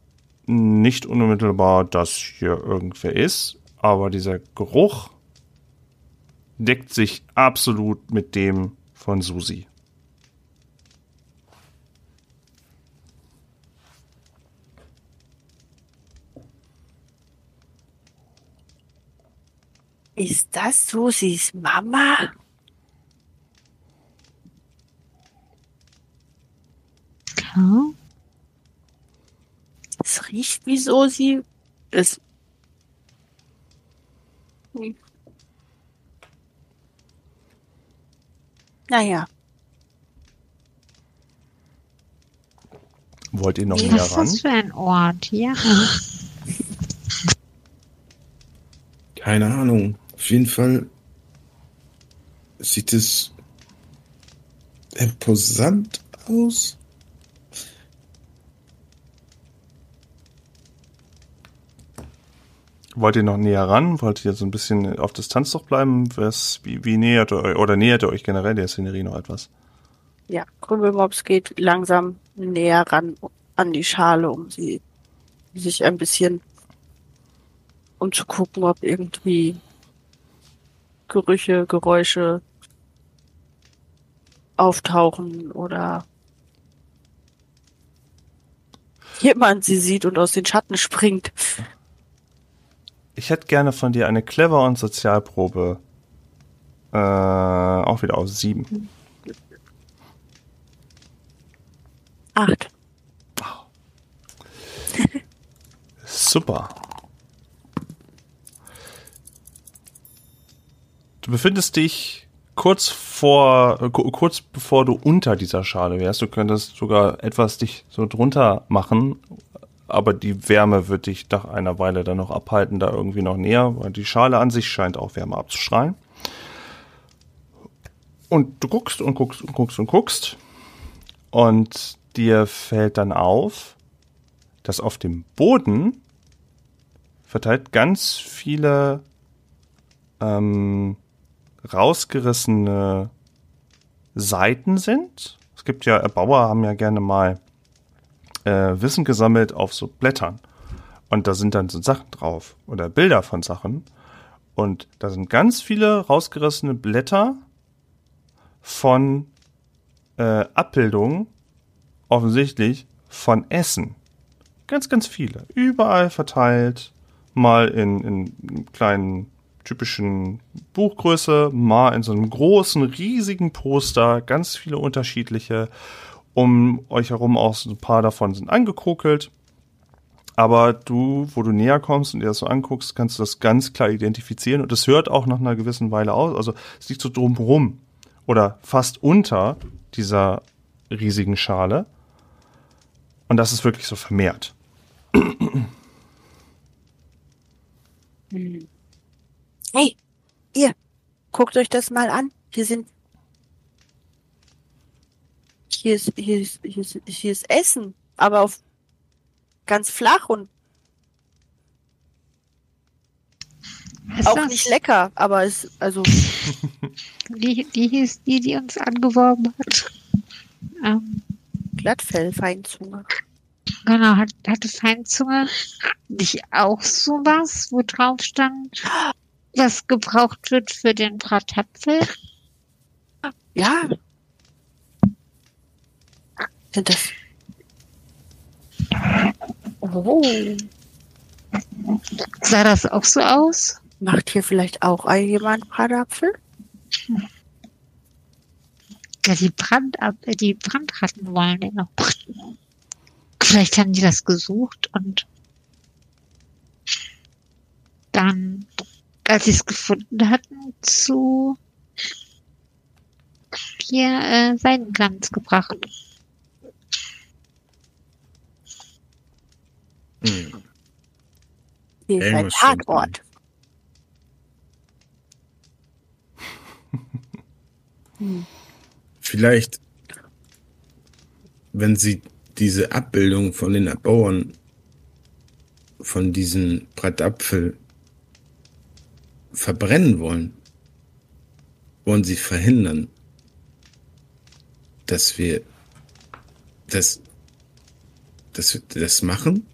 Speaker 1: nicht unmittelbar, dass hier irgendwer ist, aber dieser Geruch deckt sich absolut mit dem von Susi.
Speaker 2: Ist das Susis Mama?
Speaker 4: Ja.
Speaker 2: Es riecht wie Susi. Es. Hm. Naja,
Speaker 1: Wollt ihr noch näher
Speaker 4: Was ist
Speaker 1: ran?
Speaker 4: das für ein Ort? Ja. [laughs]
Speaker 3: Keine Ahnung. Auf jeden Fall sieht es imposant aus.
Speaker 1: Wollt ihr noch näher ran? Wollt ihr so ein bisschen auf Distanz doch bleiben? Was, wie, wie nähert ihr euch, oder nähert ihr euch generell der Szenerie noch etwas?
Speaker 2: ja, Krümelmops geht langsam näher ran an die Schale, um sie sich ein bisschen um zu gucken, ob irgendwie Gerüche, Geräusche auftauchen oder jemand sie sieht und aus den Schatten springt.
Speaker 1: Ich hätte gerne von dir eine Clever- und Sozialprobe. Äh, auch wieder aus sieben.
Speaker 2: Acht.
Speaker 1: Super. Du befindest dich kurz vor, äh, ku- kurz bevor du unter dieser Schale wärst. Du könntest sogar etwas dich so drunter machen, aber die Wärme wird dich nach einer Weile dann noch abhalten, da irgendwie noch näher, weil die Schale an sich scheint auch Wärme abzustrahlen. Und du guckst und guckst und guckst und guckst und dir fällt dann auf, dass auf dem Boden verteilt ganz viele ähm, rausgerissene Seiten sind. Es gibt ja, Erbauer haben ja gerne mal äh, Wissen gesammelt auf so Blättern. Und da sind dann so Sachen drauf oder Bilder von Sachen. Und da sind ganz viele rausgerissene Blätter von äh, Abbildungen, offensichtlich von Essen. Ganz, ganz viele. Überall verteilt. Mal in, in kleinen typischen Buchgröße, mal in so einem großen, riesigen Poster. Ganz viele unterschiedliche. Um euch herum auch so ein paar davon sind angekokelt. Aber du, wo du näher kommst und dir das so anguckst, kannst du das ganz klar identifizieren. Und es hört auch nach einer gewissen Weile aus. Also es liegt so drumherum oder fast unter dieser riesigen Schale. Und das ist wirklich so vermehrt.
Speaker 2: Hey, ihr, guckt euch das mal an. Hier sind. Hier ist, hier ist, hier ist, hier ist Essen, aber auf ganz flach und
Speaker 4: Ist
Speaker 2: auch nicht lecker, aber es, also, [laughs]
Speaker 4: Die, die hieß die, die uns angeworben hat. Ähm,
Speaker 2: Glattfell, Feinzunge.
Speaker 4: genau, hat, hatte Feinzunge nicht auch sowas, wo drauf stand, was gebraucht wird für den Bratapfel?
Speaker 2: Ja. Sind das. Oh.
Speaker 4: Sah das auch so aus?
Speaker 2: Macht hier vielleicht auch jemand Bratapfel?
Speaker 4: Ja, die Brand, äh, die Brandratten wollen den noch. Vielleicht haben die das gesucht und dann, als sie es gefunden hatten, zu hier äh, Seidenglanz gebracht.
Speaker 3: Hm.
Speaker 2: Hier ist ein Tatort. Hm.
Speaker 3: Vielleicht, wenn Sie diese Abbildung von den Erbauern von diesem Bratapfel verbrennen wollen, wollen Sie verhindern, dass wir das, dass wir das machen?